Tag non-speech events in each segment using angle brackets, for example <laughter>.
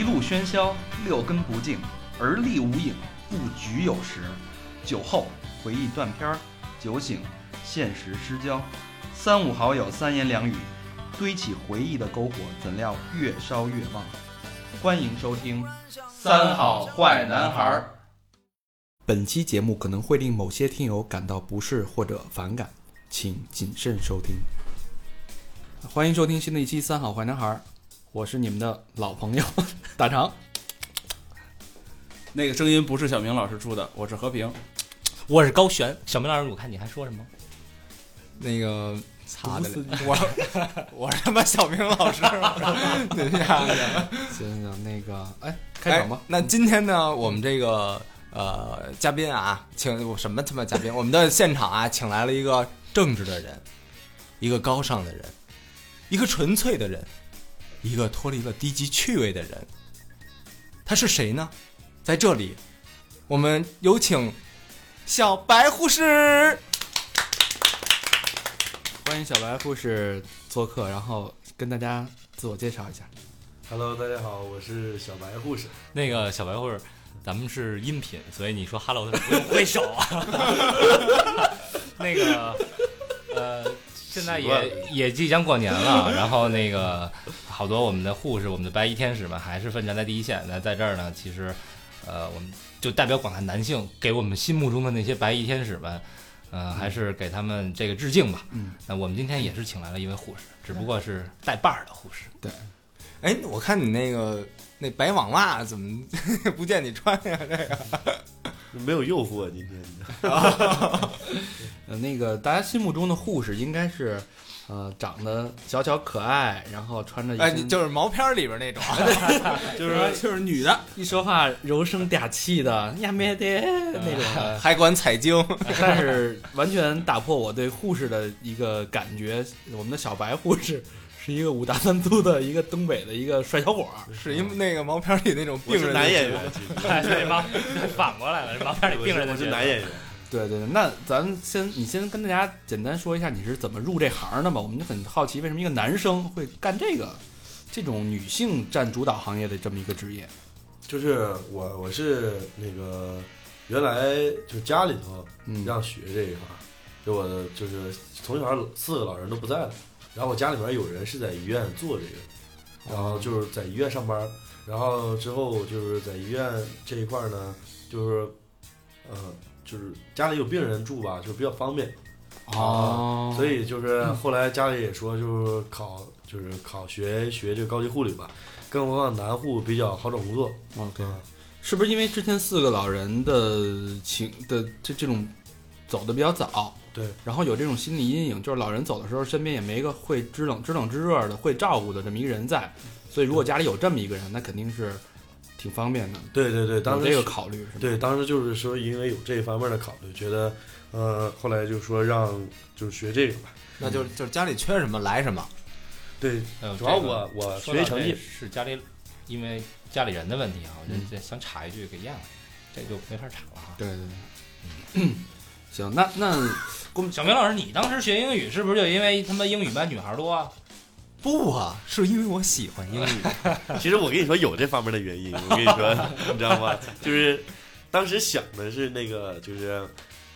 一路喧嚣，六根不净，而立无影，不局有时。酒后回忆断片儿，酒醒现实失焦。三五好友三言两语，堆起回忆的篝火，怎料越烧越旺。欢迎收听《三好坏男孩儿》。本期节目可能会令某些听友感到不适或者反感，请谨慎收听。欢迎收听新的一期《三好坏男孩儿》，我是你们的老朋友 <laughs> 大长。那个声音不是小明老师出的，我是和平。我是高璇，小明老师，我看你还说什么？那个擦的，我 <laughs> 我是他妈小明老师，等一下，行行，那个，哎，开场吧哎。那今天呢，我们这个呃嘉宾啊，请什么他妈嘉宾？我们的现场啊，请来了一个正直的人，一个高尚的人，一个纯粹的人，一个脱离了低级趣味的人。他是谁呢？在这里，我们有请小白护士。欢迎小白护士做客，然后跟大家自我介绍一下。Hello，大家好，我是小白护士。那个小白护士，咱们是音频，所以你说 “hello” 的时候不用挥手啊。<laughs> 那个，呃，现在也也即将过年了，然后那个好多我们的护士、我们的白衣天使们还是奋战在第一线。那在这儿呢，其实，呃，我们就代表广大男性，给我们心目中的那些白衣天使们。呃，还是给他们这个致敬吧。嗯，那我们今天也是请来了一位护士，只不过是带把儿的护士。对哎，我看你那个那白网袜怎么 <laughs> 不见你穿呀？这个没有诱惑，今天 <laughs> <laughs> 呃，那个大家心目中的护士应该是，呃，长得小巧可爱，然后穿着一哎，身你就是毛片儿里边那种。就是就是女的，一说话柔声嗲气的呀咩的那种的，还管采精，但是完全打破我对护士的一个感觉。我们的小白护士是一个五大三粗的一个东北的一个帅小伙儿，是因为那个毛片儿里那种我病人是男演员，对，毛反过来了，毛片里病人的是男演员。对对对，那咱先你先跟大家简单说一下你是怎么入这行的吧？我们就很好奇，为什么一个男生会干这个这种女性占主导行业的这么一个职业？就是我，我是那个原来就家里头嗯，让学这一行，就我的就是从小四个老人都不在了，然后我家里面有人是在医院做这个，然后就是在医院上班，然后之后就是在医院这一块呢，就是呃就是家里有病人住吧，就比较方便。哦，所以就是后来家里也说，就是考就是考学学这个高级护理吧，更何况男护比较好找工作。OK，是不是因为之前四个老人的情的这这种走的比较早，对，然后有这种心理阴影，就是老人走的时候身边也没一个会知冷知冷知热的会照顾的这么一个人在，所以如果家里有这么一个人，那肯定是挺方便的。对对对，当时有这个考虑是吧？对，当时就是说因为有这方面的考虑，觉得呃，后来就说让就是学这个吧。那就就是家里缺什么来什么。对，呃主要这个我我学习成绩，是家里，因为家里人的问题啊，我嗯这这想插一句给咽了，这就没法插了哈。对对对。嗯行，那那小明老师，你当时学英语是不是就因为他妈英语班女孩多啊？不啊，是因为我喜欢英语。<laughs> 其实我跟你说有这方面的原因，我跟你说，你知道吗？就是当时想的是那个，就是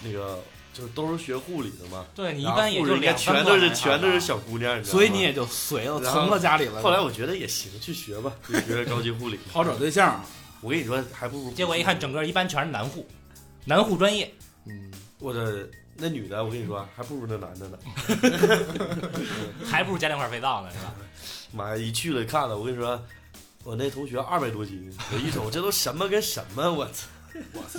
那个，就是都是学护理的嘛。对你一般也就两全都是全都是小姑娘，你知道吗？所以你也就随了，从了家里了。后来我觉得也行，去学吧，就学高级护理。<laughs> 好找对象。我跟你说，还不如结果一看，整个一般全是男护，男护专业，嗯，我的那女的，我跟你说，还不如那男的呢。<laughs> 还不如加两块肥皂呢，是吧？<laughs> 妈呀，一去了看了，我跟你说，我那同学二百多斤，我一瞅这都什么跟什么，我操！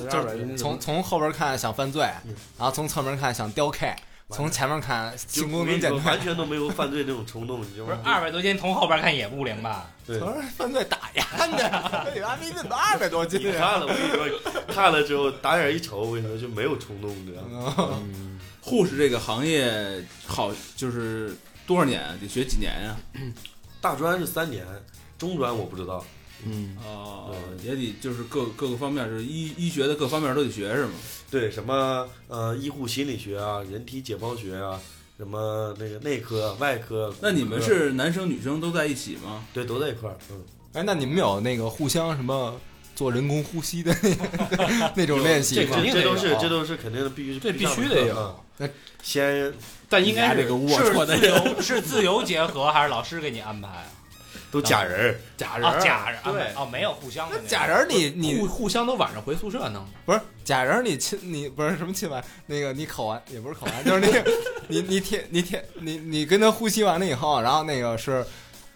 就是从从后边看想犯罪，嗯然后从侧面看想雕 K，从前面看就性我跟你说，功能减退完，全都没有犯罪那种冲动，你知道不是吗？二百多斤，从后边看也不灵吧？<laughs> 对，从犯罪打压的，你妈逼怎么二百多斤啊？你看了，我跟你说，看了之后打眼一瞅，我跟你说就没有冲动，你知道吗？护士这个行业好，就是多少年啊？得学几年呀、大专是三年，中专我不知道。嗯，哦嗯，也得就是各各个方面，就是医医学的各方面都得学是吗？对，什么呃医护心理学啊，人体解剖学啊，什么那个内科、外科。那你们是男生女生都在一起吗？对都在一块儿，嗯，哎，那你们有那个互相什么做人工呼吸的 <laughs> 那那种练习吗这？肯定这都是这都是肯定的，必须这必须得有那先但应该是这个龌是龊的自由 <laughs> 是自由结合还是老师给你安排啊？都假人儿，假人啊，假人对哦，没有互相的假人儿你你互互相都晚上回宿舍弄，不是假人儿你亲你不是什么亲完那个你口完也不是口完，就是那个你你舔你舔你你跟他呼吸完了以后，然后那个是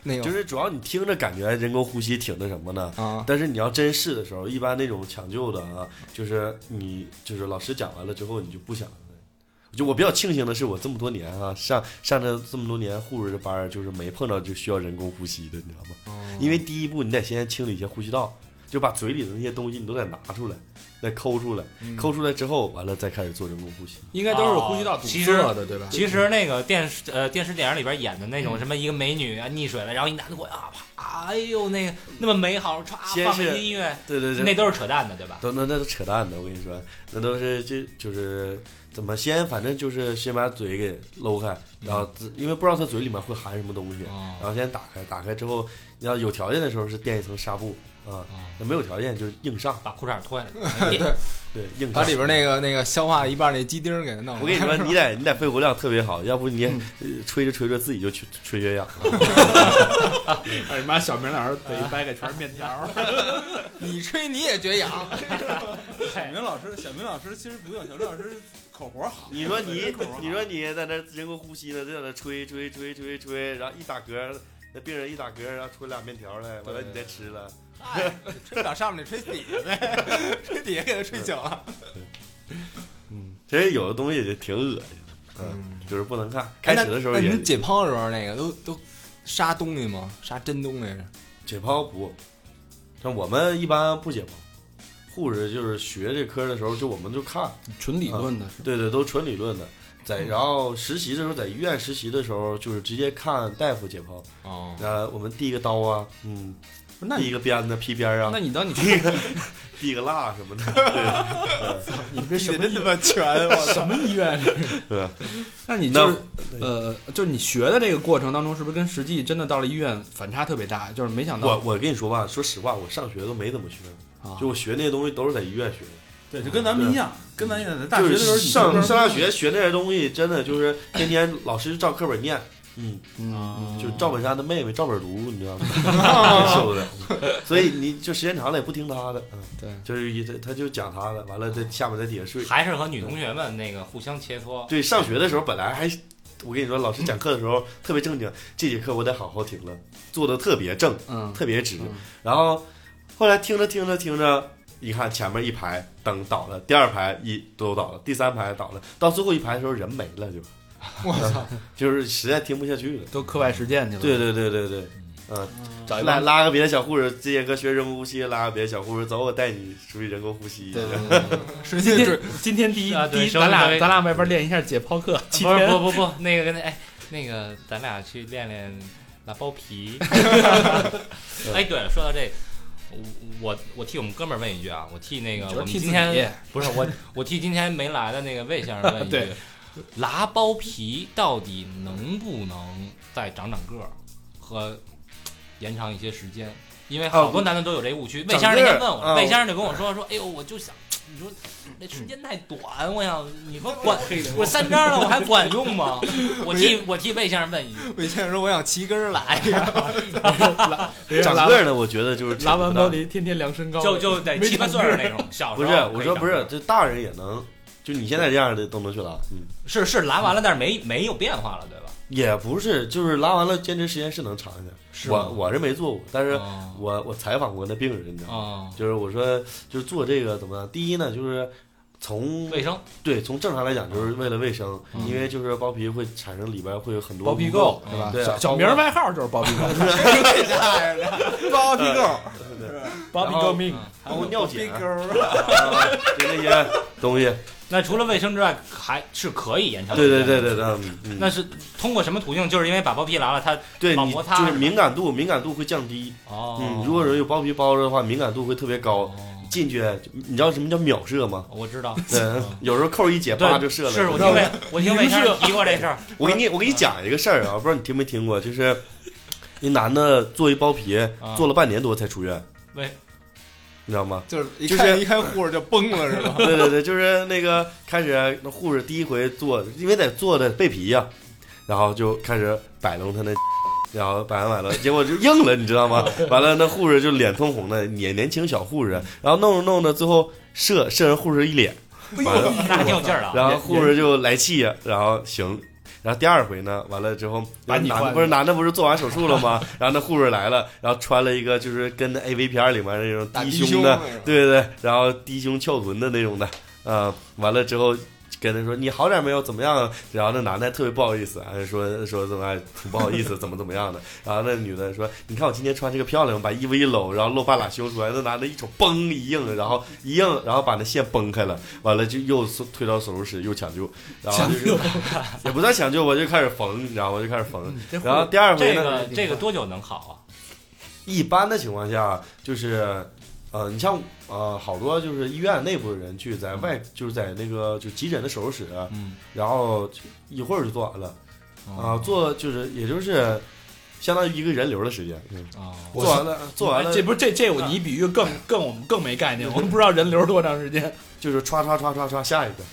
那个就是主要你听着感觉人工呼吸挺那什么的，啊但是你要真试的时候，一般那种抢救的啊，就是你就是老师讲完了之后，你就不想了。就我比较庆幸的是，我这么多年啊，上上这这么多年护士的班儿，就是没碰到就需要人工呼吸的，你知道吗？哦因为第一步你得先清理一下呼吸道，就把嘴里的那些东西你都得拿出来，再抠出来，嗯抠出来之后，完了再开始做人工呼吸。应该都是呼吸道堵塞的，对吧？其实那个电视呃电视电影里边演的那种什么一个美女啊溺水了，然后一男的过来啊啪，哎呦那个那么美好，歘先放音乐，对对对，那都是扯淡的，对吧？都那那都扯淡的，我跟你说，那都是就就是怎么先，反正就是先把嘴给搂开，然后因为不知道他嘴里面会含什么东西，然后先打开，打开之后，你要有条件的时候是垫一层纱布啊，那没有条件就是硬上，把裤衩脱下来，对，硬上。把里边那个那个消化一半那鸡丁儿给它弄了。我跟你说，你得你得肺活量特别好，要不你呃吹着吹着自己就缺缺血氧了。<laughs> 哎妈，小明老师嘴一掰开全是面条。<laughs> 你吹你也缺氧，<laughs> 小明老师，小明老师其实不用，小明老师口活好。你说你你说你在那人工呼吸呢，在那吹吹吹吹吹，然后一打嗝，那病人一打嗝，然后出俩面条来，完了你再吃了。哎，吹不了上面，你吹底下呗，<laughs> 吹底下给他吹醒了。嗯，其实有的东西就挺恶心的，嗯，就是不能看。开始的时候你解剖的时候那个都都杀东西吗？杀真东西？解剖不，像我们一般不解剖。护士就是学这科的时候，就我们就看，纯理论的，对对，都纯理论的。在然后实习的时候，在医院实习的时候，就是直接看大夫解剖。哦，呃，我们递个刀啊，嗯，那你个鞭子、劈边啊那，你当你递个 <laughs> 递个蜡什么的，<laughs> 对，你这 <laughs> 什么真他妈全！我什么医院？对，那你就是呃，就是你学的这个过程当中，是不是跟实际真的到了医院反差特别大？就是没想到我我跟你说吧，说实话，我上学都没怎么学，啊就我学那些东西都是在医院学的。对，就跟咱们一样，跟咱一样，在大学的时候上上大学学那些东西，真的就是天天老师照课本念，嗯，嗯，就是赵本山的妹妹赵本读，你知道吗？真受不了。<laughs> 所以你就时间长了也不听他的，嗯，对，就是一他他就讲他的，完了在下面在底下睡。还是和女同学们那个互相切磋。对，上学的时候本来还，我跟你说，老师讲课的时候特别正经，这节课我得好好听了，坐的特别正，嗯，特别直。嗯然后后来听着听着听着，一看前面一排灯倒了，第二排一都倒了，第三排倒了，到最后一排的时候人没了就，<laughs> 我操！就是实在听不下去了。都课外实践去了。对对对对对，嗯，找拉拉个别的小护士，这节课学人工呼吸，拉个别的小护士，走，我带你出去人工呼吸。对对对对，实际今天今天第一第一，咱俩咱俩外边练一下解剖课，七不。不不不，那个跟那哎，那个咱俩去练练拉包皮。<laughs> 哎，对，说到这，我我我替我们哥们儿问一句啊，我替那个我们今天不是我我替今天没来的那个魏先生问一句 <laughs> 对，拉包皮到底能不能再长长个儿和延长一些时间？因为好多男的都有这误区。魏先生那天问我，啊魏先生就跟我说说，哎呦，我就想。你说那时间太短，我想你说管我三张了，我还管用吗？<laughs> 我替我替魏先生问一句，魏先生说：“我想齐根儿来。<laughs> 长个儿呢，我觉得就是 <laughs> 拉完包包皮，天天量身高，就就得七八岁那种。小时不是，我说不是，这大人也能，就你现在这样的都能去拉，嗯，是是拉完了，但是没没有变化了，对吧？也不是，就是拉完了坚持时间是能长一点。是我我是没做过，但是哦我我采访过那病人，你知道吗？哦，就是我说，就是做这个怎么样？第一呢，就是从卫生对从正常来讲，就是为了卫生，嗯因为就是包皮会产生里边会有很多包皮垢，是吧？对啊小小名儿外号就是包皮垢 <laughs> <laughs> 包皮垢，包皮垢命。包括尿检，<laughs> 就那些东西。那除了卫生之外，还是可以延长。对对对对对，嗯嗯，那是通过什么途径？就是因为把包皮拉了，它对摩擦就是敏感度，敏感度会降低。哦，嗯，如果说有包皮包着的话，敏感度会特别高。哦进去，你知道什么叫秒射吗？我知道，对，有时候扣一解，对叭就射了。是我听魏我听魏先生提过这事儿。<laughs> 我给你我给你讲一个事儿啊，不知道你听没听过，就是一男的做一包皮啊，做了半年多才出院，为你知道吗？就是一就是看一看护士就崩了是吧？<laughs> 对对对，就是那个开始那护士第一回做，因为得做的背皮呀、然后就开始摆弄他那，然后摆完摆了，结果就硬了，你知道吗？完了那护士就脸通红的，年年轻小护士，然后弄着弄着，最后射射人护士一脸，完了，那还挺有劲啊。然后护士就来气呀，然后行。然后第二回呢，完了之后，男的不是男的不是做完手术了吗？<laughs> 然后那护士来了，然后穿了一个就是跟那 A V 片里面那种低胸胸的，对对对，然后低胸翘臀的那种的，啊、完了之后跟他说你好点没有？怎么样？然后那男的特别不好意思，还说说怎么还挺不好意思，怎么怎么样的。然后那女的说，你看我今天穿这个漂亮吗，把衣服一搂，然后露半拉胸出来。那男的一瞅，嘣一硬，然后一硬，然后把那线崩开了，完了就又推到手术室又抢救，然后就是 <laughs> 也不算抢救，我就开始缝，你知道吗？我就开始缝。然后第二回这呢，个这个多久能好啊？一般的情况下，就是，呃，你像呃，好多就是医院内部的人去在外，就是在那个就急诊的手术室，嗯，然后一会儿就做完了，啊、哦做就是也就是相当于一个人流的时间，嗯，哦，做完了，做完了这不是这这我你比喻更 <laughs> 更我们更没概念，我 <laughs> 们不知道人流多长时间，<laughs> 就是歘歘歘歘歘下一个，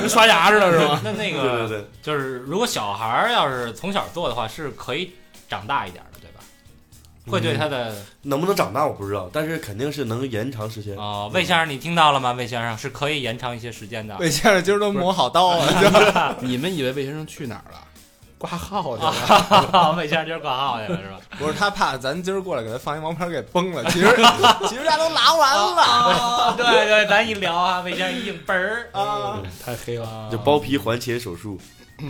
跟刷牙似的是吗？那那个对对个对，就是如果小孩儿要是从小做的话，是可以长大一点？会对他的能不能长大我不知道，但是肯定是能延长时间。哦，魏先生，你听到了吗？魏先生是可以延长一些时间的。魏先生今儿都磨好刀了，<laughs> 你们以为魏先生去哪儿了？挂号去了。啊，<laughs> 魏先生今儿挂号去了是吧？不是他怕咱今儿过来给他放一王牌给崩了，<laughs> 其实其实他都拿完了啊，对对，咱一聊啊，魏先生一硬嘣儿啊。太黑了。就包皮环切手术，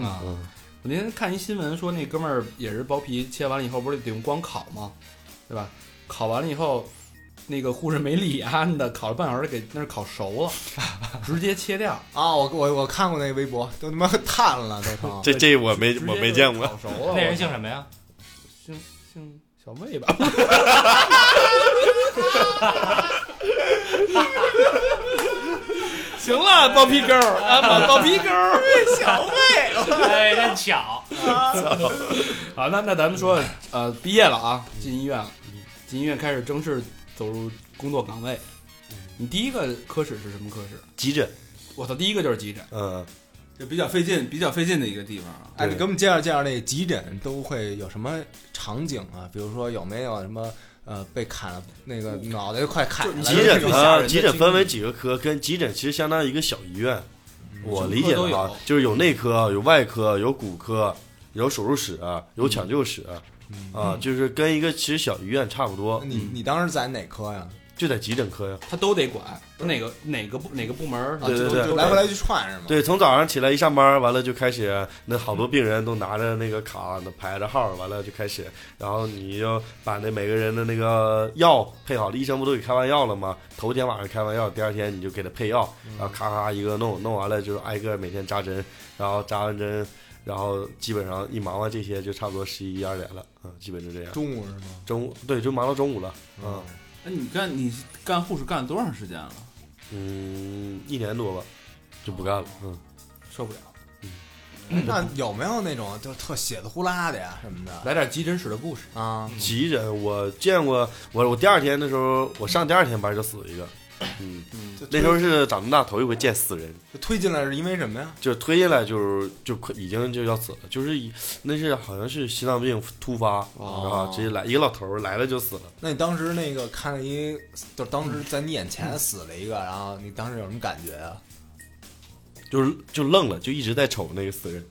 啊，嗯，我那天看一新闻说，那哥们儿也是包皮切完了以后，不是得用光烤吗？对吧？烤完了以后，那个护士没理安的，烤了半小时给那儿烤熟了，直接切掉。啊，我我我看过那个微博，都他妈炭了都成。<laughs> 这这我没我没见过，烤熟了。那人姓什么呀？姓姓小魏吧？<laughs> 行了，包皮沟儿啊，包包皮沟儿，<laughs> 小妹。哎，真巧。<laughs> 好，那那咱们说，呃，毕业了啊，进医院了，进医院开始正式走入工作岗位。你第一个科室是什么科室？急诊，我操，第一个就是急诊。嗯，就比较费劲、比较费劲的一个地方啊。哎，你给我们介绍介绍那急诊都会有什么场景啊？比如说有没有什么呃被砍了那个脑袋快砍了急诊啊，急诊分为几个科，跟急诊其实相当于一个小医院。我理解的啊，就是有内科、有外科、有骨科、有手术室、有抢救室，啊，就是跟一个其实小医院差不多，你你当时在哪科呀？就在急诊科呀。他都得管，哪个哪个部哪个部门儿，对对对就就来回来去串是吗？对，从早上起来一上班，完了就开始，那好多病人都拿着那个卡，那排着号，完了就开始，然后你就把那每个人的那个药配好了，医生不都给开完药了吗？头天晚上开完药，第二天你就给他配药，然后咔咔一个弄，弄完了就挨个每天扎针，然后扎完针，然后基本上一忙完这些就差不多十一二点了，嗯，基本就这样。中午是吗？中午对，就忙到中午了，嗯那你干你干护士干了多长时间了？嗯，一年多吧，就不干了，嗯。受不了。嗯那有没有那种就特血的呼啦的呀什么的来点急诊室的故事。啊？急诊我见过，我我第二天的时候，我上第二天班就死一个，嗯，就那时候是长这么大头一回见死人，推进来是因为什么呀？就是推进来就是就快已经就要死了，就是一那是好像是心脏病突发、哦啊，直接来一个老头来了就死了。那你当时那个看了一，就当时在你眼前死了一个，然后你当时有什么感觉啊？就是就愣了，就一直在瞅那个死人。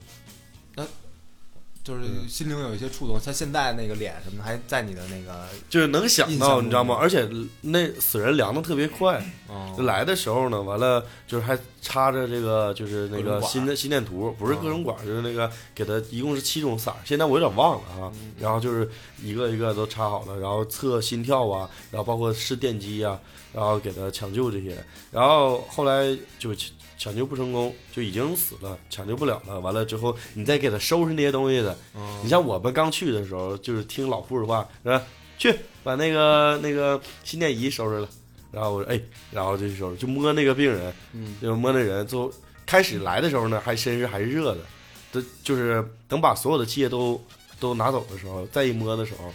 就是心灵有一些触动，他现在那个脸什么的还在你的那个，就是能想到，你知道吗？而且那死人凉的特别快，哦。就来的时候呢，完了就是还插着这个就是那个心的心电图，不是各种管，就是那个给他一共是七种色儿，现在我有点忘了啊。然后就是一个一个都插好了，然后测心跳啊，然后包括试电击啊，然后给他抢救这些。然后后来就抢抢救不成功，就已经死了，抢救不了了。完了之后，你再给他收拾那些东西的，你像我们刚去的时候，就是听老护士话，说去把那个那个心电仪收拾了。然后我说哎，然后就收拾，就摸那个病人，嗯，就摸那人。最后开始来的时候呢，还身上还是热的，都就是等把所有的器械都都拿走的时候，再一摸的时候，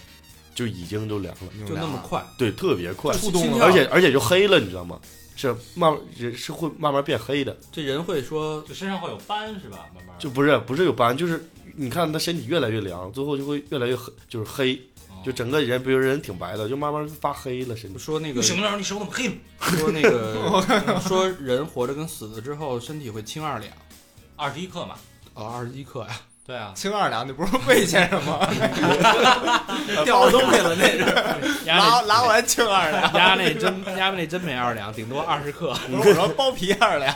就已经就凉了，就那么快，对，特别快，触动了而且而且就黑了，你知道吗？是慢慢人是会慢慢变黑的，这人会说就身上会有斑是吧？慢慢就不是不是有斑，就是你看他身体越来越凉，最后就会越来越黑，就是黑，就整个人，比如人挺白的，就慢慢发黑了，身体。说那个行了，你手怎么黑了？<laughs> 说那个说人活着跟死了之后身体会轻二两二十一克嘛。啊，二十一克呀，对啊，轻二两，你不是魏先生吗？<laughs> 掉东西了那是，拿拿完轻二两，压那真压那真没二两，顶多二十克。我说包皮二两，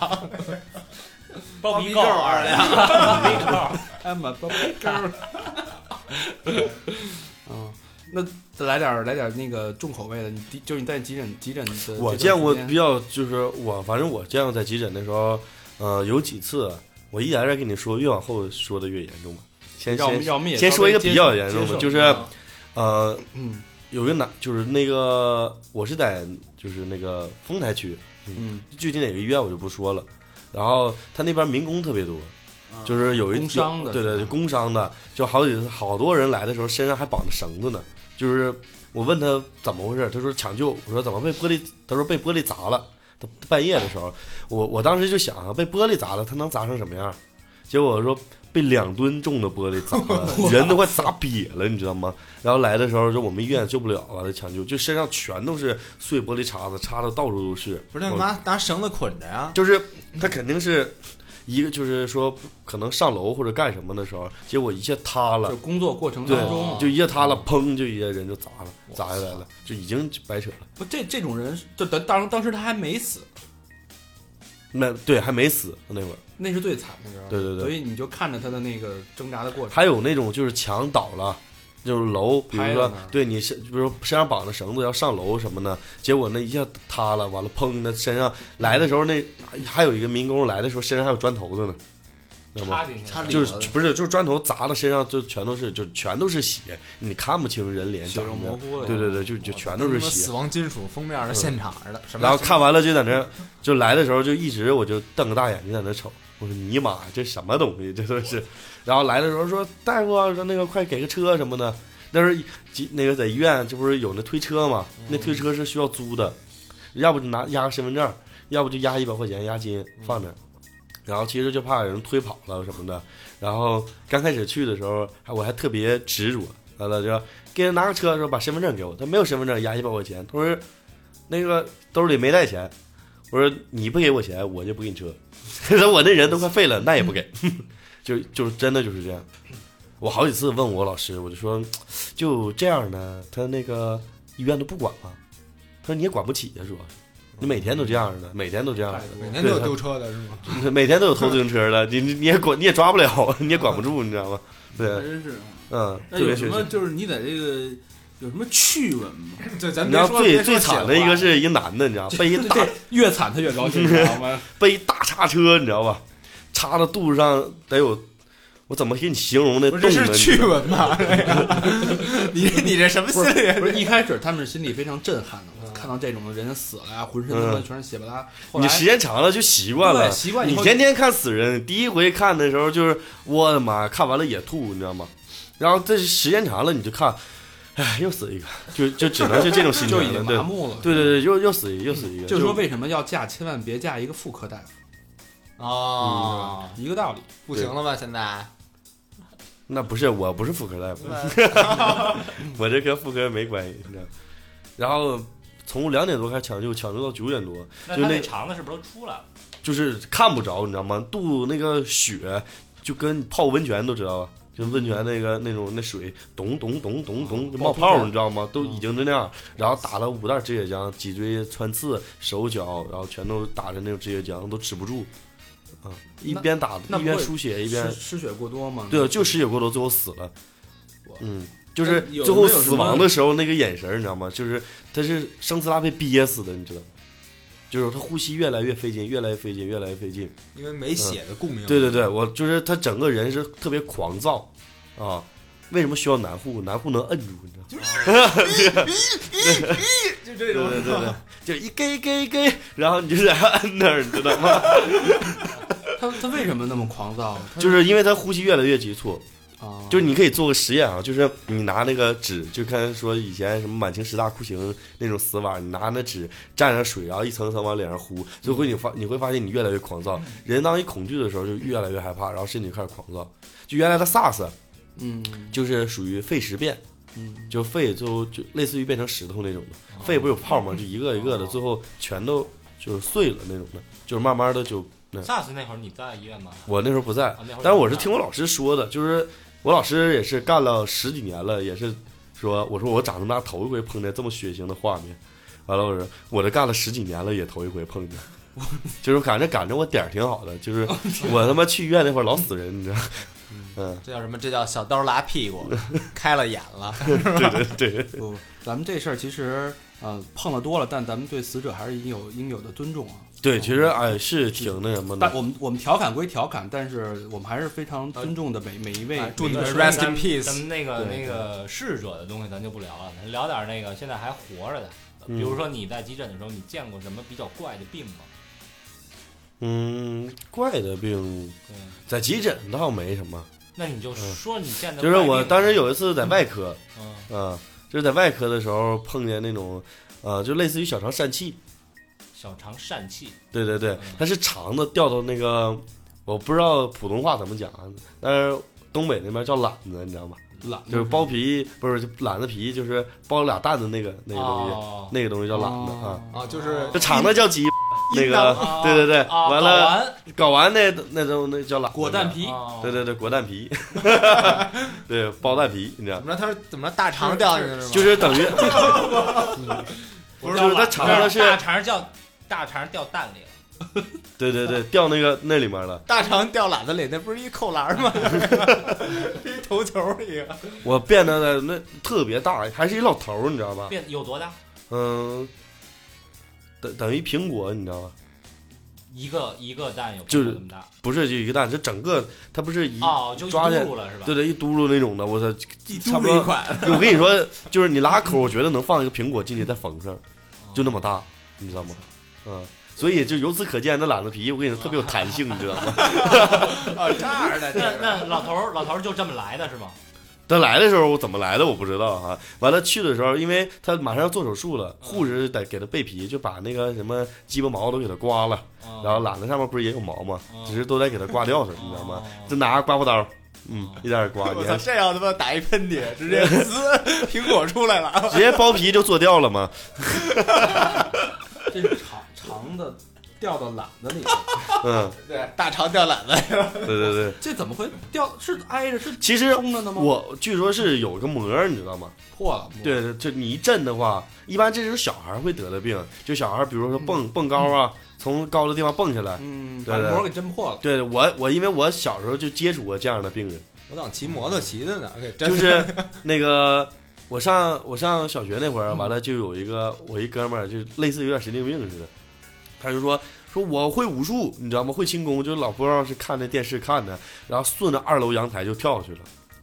包皮够二两，包皮够。哎妈，包皮根儿。<laughs> 嗯，那再来点来点那个重口味的，你急就是你在急诊急诊的我见过比较，就是我反正我见过在急诊的时候，呃，有几次我一点点跟你说，越往后说的越严重嘛。先先先说一个比较严重的，就是啊呃，嗯有个男，就是那个我是在就是那个丰台区，嗯，具体哪个医院我就不说了。然后他那边民工特别多，就是有一工伤的对对，工伤的，就好几次好多人来的时候身上还绑着绳子呢。就是我问他怎么回事，他说抢救，我说怎么被玻璃，他说被玻璃砸了。他半夜的时候，我我当时就想啊，被玻璃砸了，他能砸成什么样？结果说被两吨重的玻璃砸了，<laughs> 人都快砸瘪了，你知道吗？然后来的时候，就我们医院救不了了，抢救，就身上全都是碎玻璃碴子，插的到处都是。不是那拿拿绳子捆着呀？就是他肯定是一个，就是说可能上楼或者干什么的时候，结果一下塌了就，工作过程当中，就一下塌了，砰，就一下人就砸了，砸下来了，就已经白扯了。不这这种人，就当当当时他还没死，那对还没死那会儿，那是最惨的时候。对对对所以你就看着他的那个挣扎的过程。还有那种就是墙倒了。就是楼，比如说对你身，比如说身上绑着绳子要上楼什么的，结果那一下塌了，完了砰，那身上来的时候那还有一个民工来的时候身上还有砖头子呢，知道吗？插进去，就是不是就是砖头砸的身上就全都是就全都是血，你看不清人脸血肉。模糊了。对对对，就就全都是血死。亡金属封面的现场似的，然后看完了就在那，就来的时候就一直我就瞪个大眼睛在那瞅，我说尼玛这什么东西这都是。然后来的时候说大夫说那个快给个车什么的。那时候那个在医院这不是有那推车嘛？那推车是需要租的，要不就拿押个身份证，要不就押一百块钱押金放那。然后其实就怕人推跑了什么的。然后刚开始去的时候，我还特别执着，完了就给人拿个车的时候把身份证给我，他没有身份证押一百块钱，他说那个兜里没带钱，我说你不给我钱，我就不给你车。说 <laughs> 我那人都快废了，那也不给，<laughs> 就就是真的就是这样。我好几次问我老师，我就说就这样呢，他那个医院都不管吗？他说你也管不起呀，主要你每天都这样的，每天都这样的。每天都有丢车的是吗？<laughs> 每天都有偷自行车的，你你你也管你也抓不了，你也管不住，你知道吗？对，真是。嗯，那有什么。就是你在这个有什么趣闻吗？<laughs> 对，咱你知道最最惨的一个是一男的，你知道，背一大越惨他越高兴，你知道吗？<laughs> 背一大叉车，你知道吧？插到肚子上得有，我怎么给你形容那话，洞呢？不是是趣闻吗？<laughs> 这，你你这什么心理？不是，一开始他们是心里非常震撼的，看到这种人死了呀，浑身他妈全是血巴拉。你时间长了就习惯了，习惯你天天看死人，第一回看的时候就是我的妈，看完了也吐，你知道吗？然后这时间长了你就看，哎，又死一个，就就只能是这种心情 <laughs> 就已经了。麻木了。对对对，又又死一个，又死一个。就是说为什么要嫁，千万别嫁一个妇科大夫，哦，一个道理。不行了吧？现在那不是，我不是妇科大夫，<laughs> 我这跟妇科没关系，你知道。然后从两点多开始抢救，抢救到九点多，就那那肠子是不是都出来了？就是看不着，你知道吗？肚那个血就跟泡温泉都知道吧？就温泉那个那种那水咚咚咚咚咚就冒泡，你知道吗？都已经是那样。然后打了五袋止血浆，脊椎穿刺，手脚，然后全都打着那种止血浆，都止不住。啊，一边打一边输血一边失失血过多吗？对，就失血过多，最后死了。嗯，就是最后死亡的时候那个眼神，你知道吗？就是他是生呲啦被憋死的，你知道吗？就是他呼吸越来越费劲，越来越费劲，越来越费劲。因为没血的供应，对对对，我就是他整个人是特别狂躁啊。为什么需要男护？男护能摁住，你知道吗？就 <laughs> 这对对对对，<laughs> 就一给给给，然后你就在那摁那儿，你知道吗？<laughs> 他他为什么那么狂躁？就是因为他呼吸越来越急促，就是你可以做个实验啊，就是你拿那个纸，就看说以前什么满清十大酷刑那种死法，你拿那纸蘸上水，然后一层层往脸上糊，最后你发你会发现你越来越狂躁。人当一恐惧的时候，就越来越害怕，然后身体开始狂躁。就原来的 SARS 嗯就是属于肺石变，嗯就肺最后就类似于变成石头那种的，肺不是有泡吗？就一个一个的，最后全都就是碎了那种的，就是慢慢的就。SARS 那会儿你在医院吗？我那时候不在但是我是听我老师说的，就是我老师也是干了十几年了，也是说，我说我长这么大头一回碰见这么血腥的画面，完了我说我这干了十几年了也头一回碰见，<laughs> 就是感觉赶着我点儿挺好的，就是我他妈去医院那会儿老死人，你知道，嗯，这叫什么？这叫小刀拉屁股，开了眼了。<laughs> 对对对，<laughs> 不，咱们这事儿其实呃碰了多了，但咱们对死者还是应有应有的尊重啊。对，其实哎是挺那什么的，但我们我们调侃归调侃，但是我们还是非常尊重的每每一位哎。祝你们 rest 咱 in 们 peace 咱们那个那个逝者的东西咱就不聊了，咱聊点那个现在还活着的。嗯比如说你在急诊的时候，你见过什么比较怪的病吗？嗯，怪的病，在急诊倒没什么，那你就说你见的嗯就是我当时有一次在外科，嗯啊，就是在外科的时候碰见那种，呃，就类似于小肠疝气，小肠疝气，对对对嗯，它是肠子掉到那个，我不知道普通话怎么讲，但是东北那边叫懒子，你知道吗？懒就是包皮，不是就懒子皮，就是包俩蛋的那个那个东西，哦那个东西叫懒子啊。啊，就是这肠子叫鸡，那个哦 <laughs> 对对对，哦完了搞完那那都那叫懒果蛋皮，哦对对对，果蛋皮，<laughs> 对包蛋皮，你知道怎，么着？他是怎么着？大肠掉下去了吗？就是等于 <laughs> 不就是它肠子是大肠叫大肠掉蛋里了。对对对掉那个那里面了。大肠掉篮子里，那不是一扣篮吗？一头球一个。我变得的那特别大，还是一老头，你知道吧？变有多大？嗯，等等于苹果，你知道吧？一个一个蛋有就是这么大不是就一个蛋，这整个它不是一、哦，就抓起来嘟噜了是吧？对对一嘟噜那种的，我操，一差不多嘟噜一块，我跟你说，就是你拉口，我觉得能放一个苹果进去再缝上，就那么大，你知道吗？嗯。所以就由此可见，那懒子皮我跟你说特别有弹性，你知道吗？<laughs> 哦，这样的，那那老头儿老头儿就这么来的是吗？他来的时候我怎么来的我不知道哈、完了去的时候，因为他马上要做手术了，护士得给他备皮，就把那个什么鸡巴毛都给他刮了，嗯然后懒子上面不是也有毛吗？只是都得给他刮掉似的，你知道吗？哦就拿刮胡刀，嗯，一点点刮，<laughs> 我操，你看这样他妈打一喷嚏，直接滋，苹果出来了。直接剥皮就做掉了吗？<laughs> 这是长长的掉到篮子里了，嗯，对，大肠掉篮子。对对对。这怎么会掉？是挨着是其实冲着的吗？我据说是有个膜儿，你知道吗？破了，对，对，就你一震的话，一般这是小孩会得的病，就小孩比如说蹦蹦高啊，从高的地方蹦下来。嗯，把膜给震破了。对我我因为我小时候就接触过这样的病人，我当骑摩托骑的呢，就是 <laughs> 那个我上我上小学那会儿，完了就有一个我一哥们儿，就类似有点神经病似的，他就说说我会武术，你知道吗？会轻功，就老不知道是看那电视看的，然后顺着二楼阳台就跳下去了。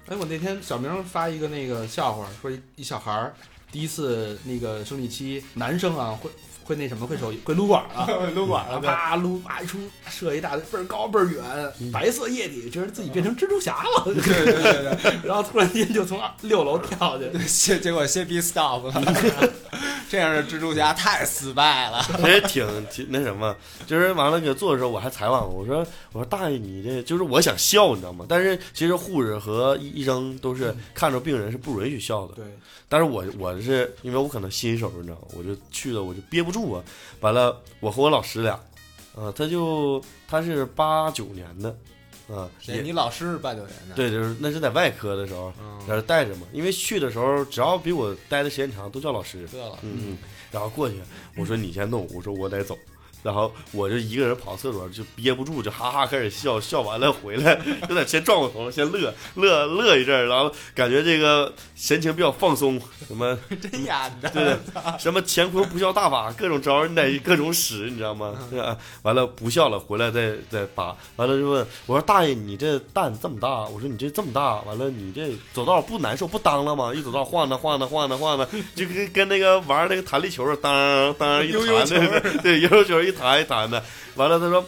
哎，我那天小明发一个那个笑话，说一一小孩儿第一次那个生理期，男生啊会会那什么会手会撸管啊，<laughs> 撸管了，啪撸啪一出射一大堆倍儿高倍儿远，白色液体，觉得自己变成蜘蛛侠了，<laughs> 对对对对 <laughs> 然后突然间就从二六楼跳下去。对，结结果先逼 stop 了，这样的蜘蛛侠太失败了。也挺挺那什么，就是完了给做的时候，我还采访我说我说大爷你这就是我想笑你知道吗？但是其实护士和医医生都是看着病人是不允许笑的，对，但是我我是因为我可能新手你知道吗？我就去了我就憋不住啊，完了我和我老师俩，呃、他就他是八九年的，啊、谁？也你老师是八九年的？，对，就是那是在外科的时候嗯，在这带着嘛，因为去的时候只要比我待的时间长都叫老师，嗯，然后过去，我说你先弄，我说我得走，然后我就一个人跑厕所，就憋不住，就哈哈开始笑，笑完了回来，就在先转过头，先乐乐乐一阵儿，然后感觉这个神情比较放松，什么 <laughs> 真演的。对什么乾坤不笑大法，各种招儿你得各种使，你知道吗？是吧？完了不笑了，回来再再拔，完了就问我说大爷，你这蛋这么大，我说你这这么大，完了你这走道不难受不当了吗？一走道晃荡晃荡晃荡晃荡，就跟跟那个玩那个弹力球儿当当一弹的，对悠悠球一弹一谈的。完了他说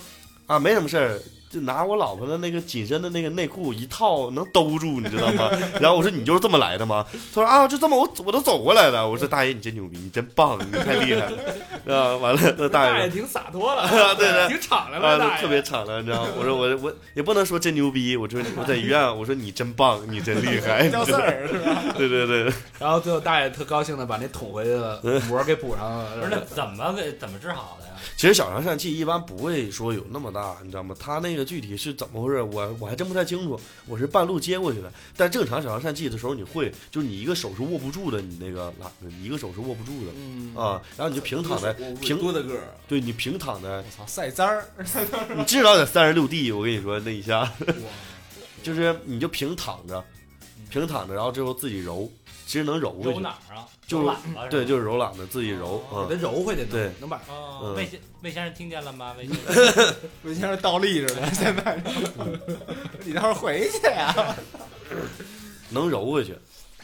啊没什么事儿，就拿我老婆的那个紧身的那个内裤一套能兜住，你知道吗？<laughs> 然后我说你就是这么来的吗？他说啊，就这么我我都走过来的。我说大爷你真牛逼，你真棒，你太厉害了。<laughs> 啊，完了那大爷大爷挺洒脱了，<laughs> 对对挺敞亮了，大啊，爷特别敞亮，你知道吗？我说我我也不能说真牛逼，我说我在医院，我说你真棒，你真厉害，掉色儿是吧？对对对，然后最后大爷特高兴的把那捅回去的膜给补上了不是那了。怎么给怎么治好的呀？其实小肠疝气一般不会说有那么大，你知道吗？他那个具体是怎么回事，我我还真不太清楚。我是半路接过去的，但正常小肠疝气的时候，你会就是你一个手是握不住的，你那个拉，你一个手是握不住的嗯啊。然后你就平躺在平？对你平躺在，我操，赛簪儿，<laughs> <laughs> 你至少得三十六 D，我跟你说那一下，就是你就平躺着，平躺着，然后之后自己揉，其实能揉回去揉哪，儿啊？就懒了对，就是揉懒的自己揉啊给。它揉回去，对，能把哦嗯，魏先魏先生听见了吗？魏先生，<laughs> 魏先生倒立着的，现在你倒是回去呀？能揉回去，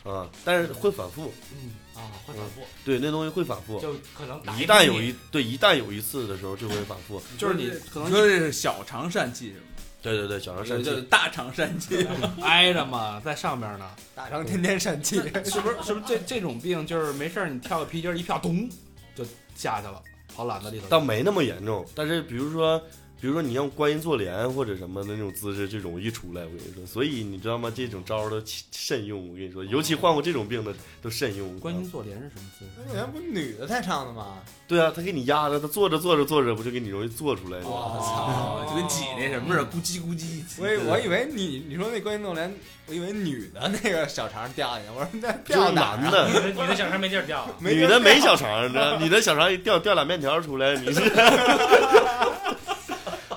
啊，但是会反复，嗯啊，会反复，对，那东西会反复。就可能打一旦有一对，一旦有一次的时候就会反复。就是你可能你说这是小肠疝气是吗？对对对，小肠疝就是气，大肠疝气。<laughs> 挨着嘛，在上边呢，大肠天天疝气，<laughs> 是不是？是不是这这种病就是没事儿，你跳个皮筋儿一跳，咚就下去了，跑篮子里头。倒没那么严重。但是比如说，比如说你用观音坐莲或者什么的那种姿势，就容易出来。我跟你说，所以你知道吗？这种招儿都慎用。我跟你说，尤其患过这种病的都慎用。观音坐莲是什么姿势？那莲不女的才唱的吗？对啊，他给你压着，他坐着坐着坐着，不就给你容易坐出来吗？哦，就跟挤那什么似的，咕叽咕叽。我以我以为你你说那观音坐莲，我以为女的那个小肠掉下去，我说那就是掉？男的，女的小肠没地儿掉，女的没小肠，你知道？女的小肠一掉掉俩面条出来，你是。<laughs>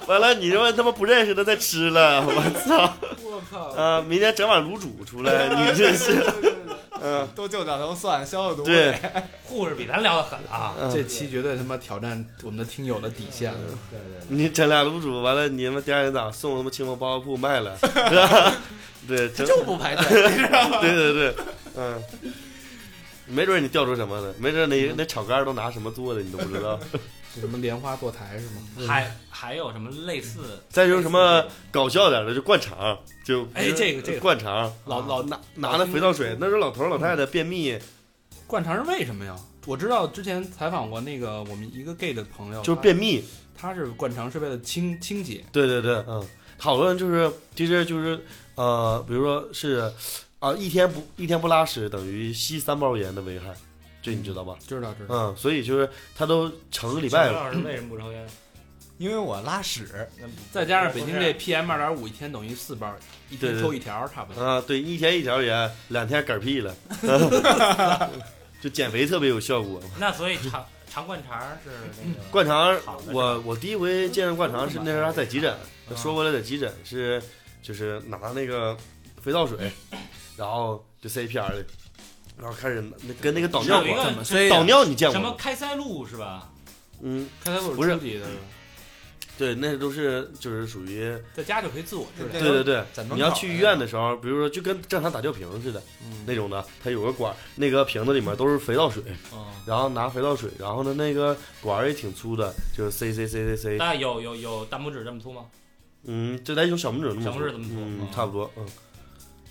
完了，你他妈他妈不认识的再吃了，我操！我靠！啊，明天整碗卤煮出来，你 <laughs> 这是，嗯，多就两头蒜消消毒。对，<laughs> 护士比咱聊的狠啊！嗯这期绝对他妈挑战我们的听友的底线了。对对你整俩卤煮，完了你他妈第二天早上送他妈清风包子铺卖了，<laughs> 是吧？对，就不排队。对对对，嗯，没准你调出什么呢？没准那那炒肝都拿什么做的，你都不知道。是什么莲花坐台是吗？还还有什么类似？再就是什么搞笑点的，就灌肠，就哎这个这个灌肠，老老拿拿那肥皂水，那时候老头儿老太太便秘，灌肠是为什么呀？我知道之前采访过那个我们一个 gay 的朋友，就是便秘。他，是灌肠是为了清清洁。对对对，嗯，好多人就是其实就是呃，比如说是啊、一天不一天不拉屎等于吸三包盐的危害，这你知道吧？知道知道。嗯，所以就是他都成个礼拜了。老师为什么不抽烟？因为我拉屎，再加上北京这 PM 二点五一天等于四包，一天抽一条差不多。啊，对，一天一条烟，两天嗝屁了，<laughs> 就减肥特别有效果。那所以肠肠灌肠是那个灌肠，我我第一回见着灌肠是那时候在急诊，说过来在急诊是就是拿那个肥皂水，然后就塞片儿里，然后开始那跟那个导尿有一管，导尿你见过？什么开塞露是吧？嗯，开塞露不是。初级的，对，那都是就是属于在家就可以自我治疗。对对对。在门，口你要去医院的时候，比如说就跟正常打吊瓶似的嗯，那种的，它有个管儿，那个瓶子里面都是肥皂水，嗯，然后拿肥皂水，然后呢那个管儿也挺粗的，就是 C C C C C，那有有有大拇指这么粗吗？嗯，就得有小拇指那么粗，小拇指这么粗嗯嗯，差不多，嗯，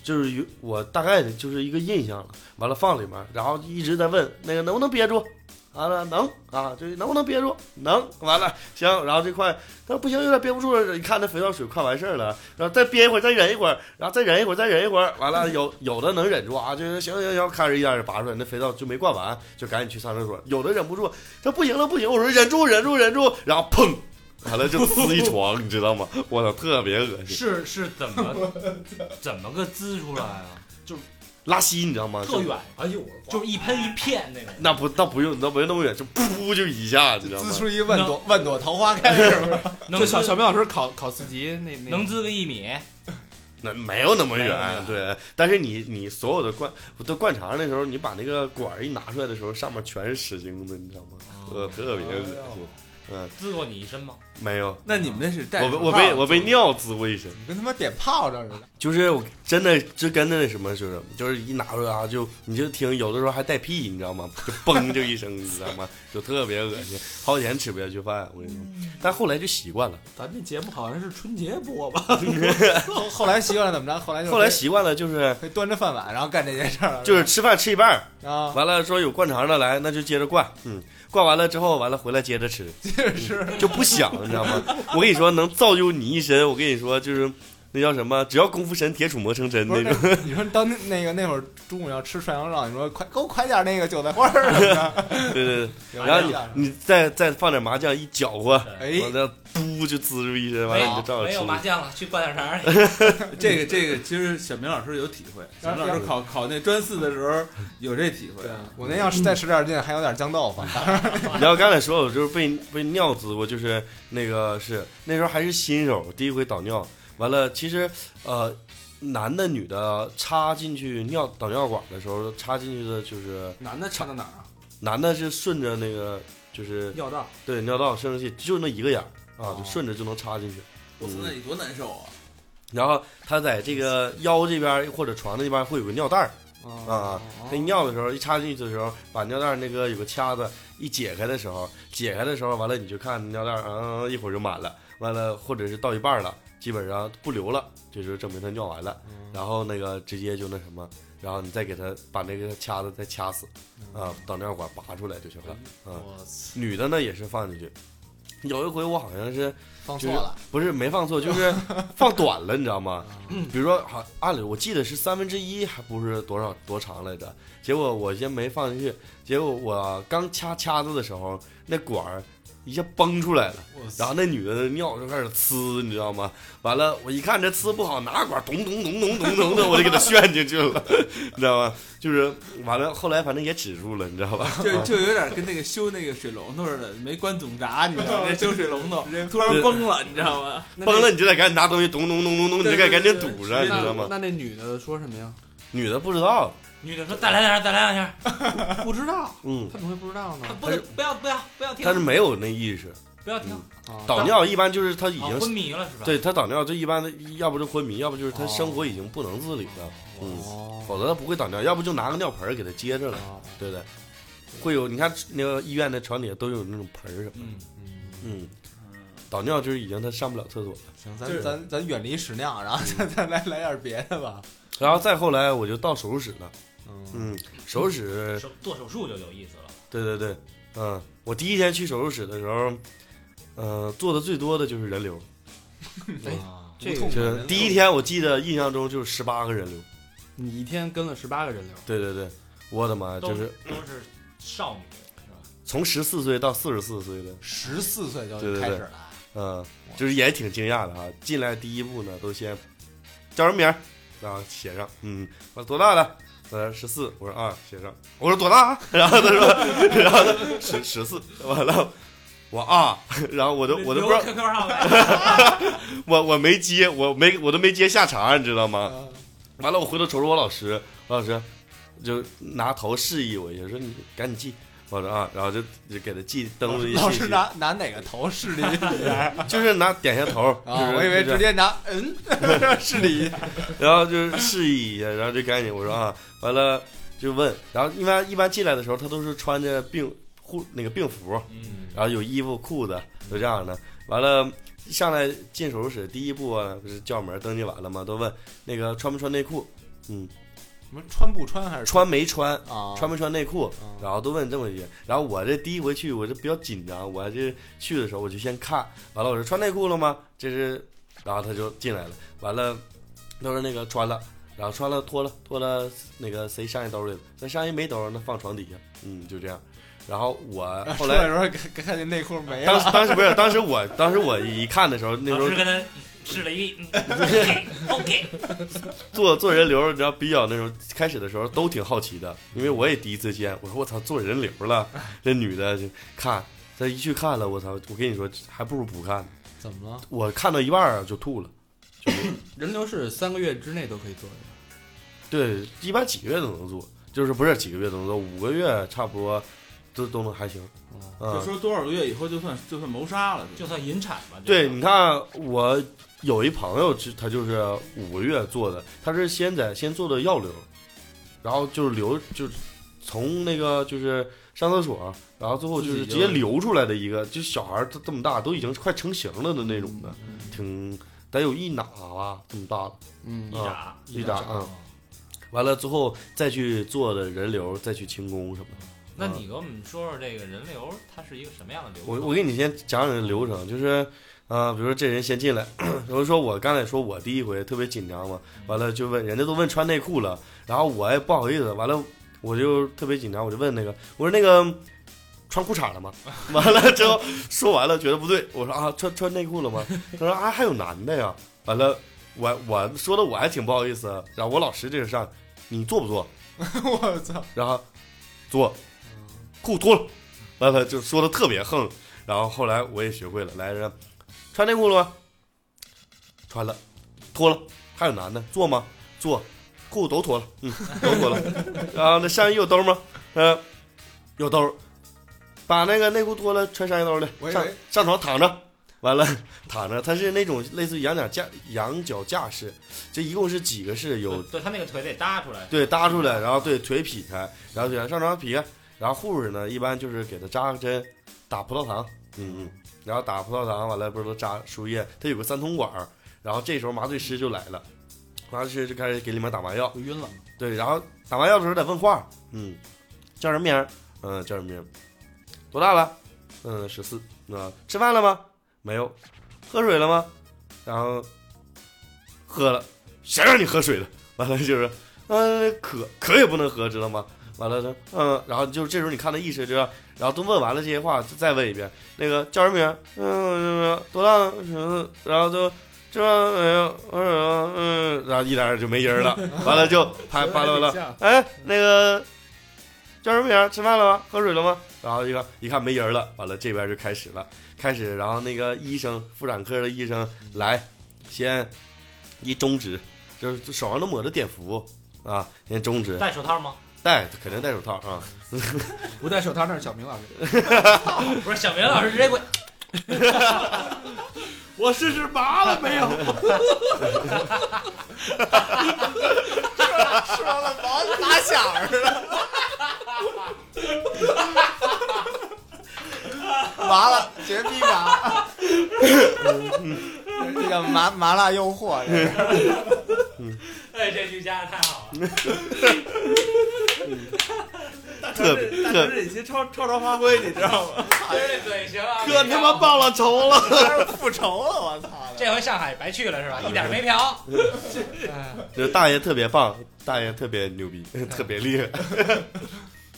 就是有我大概的就是一个印象了，完了放里面，然后一直在问那个能不能憋住，完了能啊，这能不能憋住？能，完了行，然后这块他说不行，有点憋不住了，一看那肥皂水快完事儿了，然后再憋一会儿，再忍一会儿，然后再忍一会儿，再忍一会儿，完了有有的能忍住啊，就是行行行，开始一点点拔出来，那肥皂就没灌完，就赶紧去上厕所，有的忍不住，他不行了不行，我说忍住忍住忍住，然后砰。完了就呲一床，你知道吗？我操，特别恶心。是是怎么怎么个滋出来啊？就拉稀，你知道吗？就特远，哎呦，就是一喷一片那种。那不那不用，那不用那么远，就噗就一下，你知道吗滋？出一万朵万朵桃花开是吧？<laughs> 能就小小明老师考考四级那那能滋个一米，<laughs> 那没有那么远，对。但是你你所有的灌都灌肠的时候，你把那个管一拿出来的时候，上面全是屎精子，你知道吗？呃，特别恶心。嗯，滋过你一身吗？没有，那你们那是带我被我被我被尿滋过一身，你跟他妈点炮仗似的。就是我真的就跟那什么似的，就是一拿出来啊，就你就听有的时候还带屁，你知道吗？<laughs> 就嘣就一声，你知道吗？就特别恶心，好几天吃不下去饭，我跟你说。但后来就习惯了，咱这节目好像是春节播吧？后 <laughs> <laughs> 后来习惯了怎么着？后来就后来习惯了就是端着饭碗，然后干这件事儿。就是吃饭吃一半儿，啊，完了说有灌肠的来，那就接着灌，嗯，灌完了之后完了回来接着吃，接着吃就不想，你知道吗？我跟你说，能造就你一身，我跟你说就是那叫什么？只要功夫深，铁杵磨成针那种。你说当那那个那会儿中午要吃涮羊肉，你说快给我快点那个韭菜花儿什么的，<laughs> 对对 <laughs> 对，然后你你再再放点麻酱一搅和，哎完了嘟就滋出一身，完了你就照着吃没有。麻 <laughs> 酱了，去灌点肠去。这个这个，其实小明老师有体会。小明老师考考那专四的时候有这体会。我那要是再使点劲，还有点酱豆腐。然后刚才说我就是被被尿滋过，就是那个是那时候还是新手，第一回倒尿，完了其实呃男的女的插进去尿导尿管的时候，插进去的就是男的插到哪儿啊？男的是顺着那个就是尿道。对尿道生殖器就那一个眼儿啊，哦就顺着就能插进去。我操，那你多难受啊！然后他在这个腰这边或者床那边会有个尿袋儿啊，他尿的时候一插进去的时候，把尿袋儿那个有个卡子一解开的时候，解开的时候完了你就看尿袋儿，嗯，一会儿就满了，完了或者是到一半了，基本上不流了，这就证明他尿完了，然后那个直接就那什么，然后你再给他把那个掐子再掐死，啊，导尿管拔出来就行了，啊，女的呢也是放进去，有一回我好像是。就是放错了，不是没放错，就是 <laughs> 放短了，你知道吗？比如说，好，按理我记得是三分之一，还不是多少多长来着。结果我先没放进去，结果我刚掐掐子的时候，那管儿一下崩出来了，然后那女的尿就开始呲，你知道吗？完了，我一看这呲不好，拿管咚咚咚咚咚咚的，我就给她旋进去了，你知道吗？就是完了，后来反正也止住了，你知道吧？就就有点跟那个修那个水龙头似的，没关总闸，你知道吗？<laughs> 修水龙头突然崩了，你知道吗？崩了，你就得赶紧拿东西咚咚咚咚咚，你就该赶紧堵上，你知道吗？那那女的说什么呀？女的不知道，女的说再来两下，再来两下，<laughs> 不知道，嗯，他怎么会不知道呢？不是不要不要不要听。他，是没有那意识。不要听，啊。导尿一般就是他已经昏迷了是吧？对他导尿，这一般的要不就昏迷，要不就是他生活已经不能自理了，嗯，哦否则他不会导尿，要不就拿个尿盆给他接着了，哦。对不对？会有你看那个医院的床底下都有那种盆什么的，嗯，嗯，导尿就是已经他上不了厕所了。行，咱咱咱远离屎尿，然后再再来来点别的吧。然后再后来我就到手术室了，嗯，嗯，手术室，手做手术就有意思了。对对对，嗯，我第一天去手术室的时候，呃，做的最多的就是人流，<laughs> 啊这个无痛就是第一天我记得印象中就是十八个人流，你一天跟了十八个人流，对对对，我的妈呀，就是都是少女是吧？从十四岁到四十四岁的。十四岁就对对对开始了，嗯，就是也挺惊讶的哈。进来第一步呢，都先叫什么名儿，然后写上，嗯，我说多大的？他说十四，我说啊，写上。我说多大啊？<laughs> 然后他说，<laughs> 然后他十十四，完了，我啊，<laughs> 然后我都我都不知道，QQ 号呗。我我没接，我没我都没接下茬，你知道吗？完了，我回头瞅瞅我老师，我老师就拿头示意我一下，说你赶紧记。我说啊，然后就就给他记登录一老信息，师拿拿哪个头试了一下 <laughs> 就是拿点下头，啊？就是我以为直接拿嗯 <laughs> 试了一下。然后就是示意一下，然后就赶紧我说啊，完了就问，然后一般一般进来的时候，他都是穿着病护那个病服，嗯，然后有衣服裤子，都这样的。完了，上来进手术室第一步啊，不是叫门登记完了吗？都问那个穿没穿内裤，嗯，什么穿不穿还是穿没穿，啊？穿没穿内裤，啊然后都问这么一句。然后我这第一回去，我这比较紧张，我这去的时候我就先看，完了我说穿内裤了吗？这是，然后他就进来了，完了，他说那个穿了，然后穿了脱了脱了，那个谁上衣兜里了？那上衣没兜，那放床底下，嗯，就这样。然后我后来的时候看看见内裤没了，当时当时不是当时我当时我一看的时候，那时候跟他试了一嗯 <laughs> OK，做做人流，你知道比较那种开始的时候都挺好奇的，因为我也第一次见，我说我操做人流了，<laughs> 这女的就看，她一去看了，我操，我跟你说还不如不看呢，怎么了？我看到一半儿就吐了，<laughs> 人流是三个月之内都可以做的。对，一般几个月都能做，就是不是几个月都能做，五个月差不多都都能还行。就嗯，说多少个月以后就算就算谋杀了，就算引产吧。对，你看我有一朋友，就他就是五个月做的，他是先在先做的药流，然后就是流就是从那个就是上厕所，然后最后就是直接流出来的一个，就小孩儿他这么大都已经快成型了的那种的，挺得有一哪吧这么大的，嗯一扎一扎嗯。完了之后再去做的人流，再去清宫什么的。那你给我们说说这个人流，它是一个什么样的流程？我我给你先讲讲流程，就是，呃，比如说这人先进来，<clears throat> 比如说我刚才说我第一回特别紧张嘛，完了就问人家都问穿内裤了，然后我也不好意思，完了我就特别紧张，我就问那个，我说那个穿裤衩了吗？<laughs> 完了之后说完了觉得不对，我说啊穿穿内裤了吗？他说啊还有男的呀，完了我我说的我还挺不好意思，然后我老师这个上你做不做？<laughs> 我操！然后做，裤脱了，完了就说的特别横，然后后来我也学会了，来人穿内裤了吗？穿了，脱了，还有男的？做吗？做，裤都脱了，嗯，都脱了，<laughs> 然后那上衣有兜吗？嗯、有兜，把那个内裤脱了，穿上衣兜里我，以上上床躺着。完了，<laughs> 躺着，他是那种类似于羊角架羊角架式，这一共是几个式？有对他那个腿得搭出来，对，搭出来，然后对腿劈开，然后腿上床劈开，然后护士呢一般就是给他扎个针，打葡萄糖，嗯嗯，然后打葡萄糖完了不是都扎输液，他有个三通管儿，然后这时候麻醉师就来了，麻醉师就开始给里面打麻药，就晕了。对，然后打麻药的时候得问话，嗯，叫什么名儿？嗯，叫什么名儿？多大了？嗯，十四。啊，吃饭了吗？没有。喝水了吗？然后喝了。谁让你喝水了？完了就是，嗯、渴渴也不能喝，知道吗？完了呢，嗯，然后就是这时候你看他意识就，然后都问完了这些话，就再问一遍，那个叫什么名儿？嗯，多大了？嗯，然后就。这没有，嗯嗯，然后一点就没音儿了，完了就拍 <laughs> 拍了完了，哎，那个叫什么名儿？吃饭了吗？喝水了吗？然后一个一看没人了，完了这边就开始了，开始，然后那个医生妇产科的医生来，先一中指，就是手上都抹着碘伏啊，先中指戴手套吗？戴，肯定戴手套啊，<laughs> 不戴手套那是小明老师。<laughs> 不是，小明老师直接给，<laughs> 我试试麻了没有？说了毛打响似的。<laughs> 麻辣，绝逼麻！<laughs> 这个麻麻辣诱惑，这是 <laughs> 哎，这句加的太好了。特别特这得先超超常发挥，你知道吗？这嘴行啊！哥他妈报了仇了，复仇了，我操！这回上海白去了是吧？一点没嫖。哎这大爷特别棒，大爷特别牛逼，特别厉害。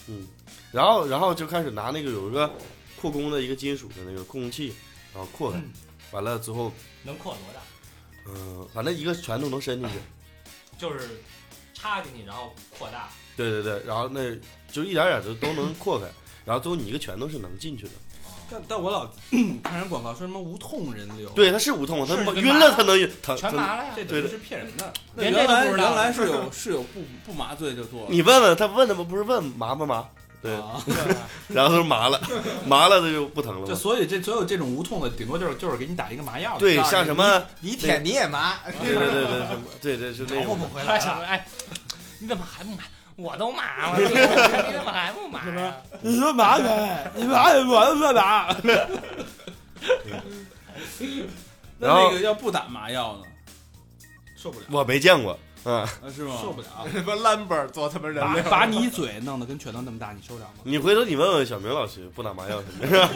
嗯，然后然后就开始拿那个有一个扩弓的一个金属的那个扩弓器，然后扩开，完了之后，能扩多大？嗯、反正一个拳头能伸进去。就是插进去，然后扩大。对对对，然后那就一点点就都能扩开，<laughs> 然后最后你一个拳头是能进去的。但但我老看人广告说什么无痛人流，，对，他是无痛，他晕了他能晕。他全麻了呀！这对这是骗人的。那连这原来都不知道原来是有是有不不麻醉就做了，你问问他问他们不是问麻不麻？对，啊，<laughs> 然后他说麻了，<laughs> 麻了他就不疼了就。所以这所有这种无痛的，顶多就是就是给你打一个麻药。对，像什么，你舔你也麻，对对对对，对对就那种找不。回来。哎，你怎么还不麻？我都麻了，你怎么还不麻呀？你说麻呗，你麻我都说麻。那那个要不打麻药呢？受不了，我没见过，嗯，啊，是吗？受不了。什么兰博做他妈人把把你嘴弄得跟拳头那么大，你受得了吗？你回头你问问小明老师，不打麻药什么的，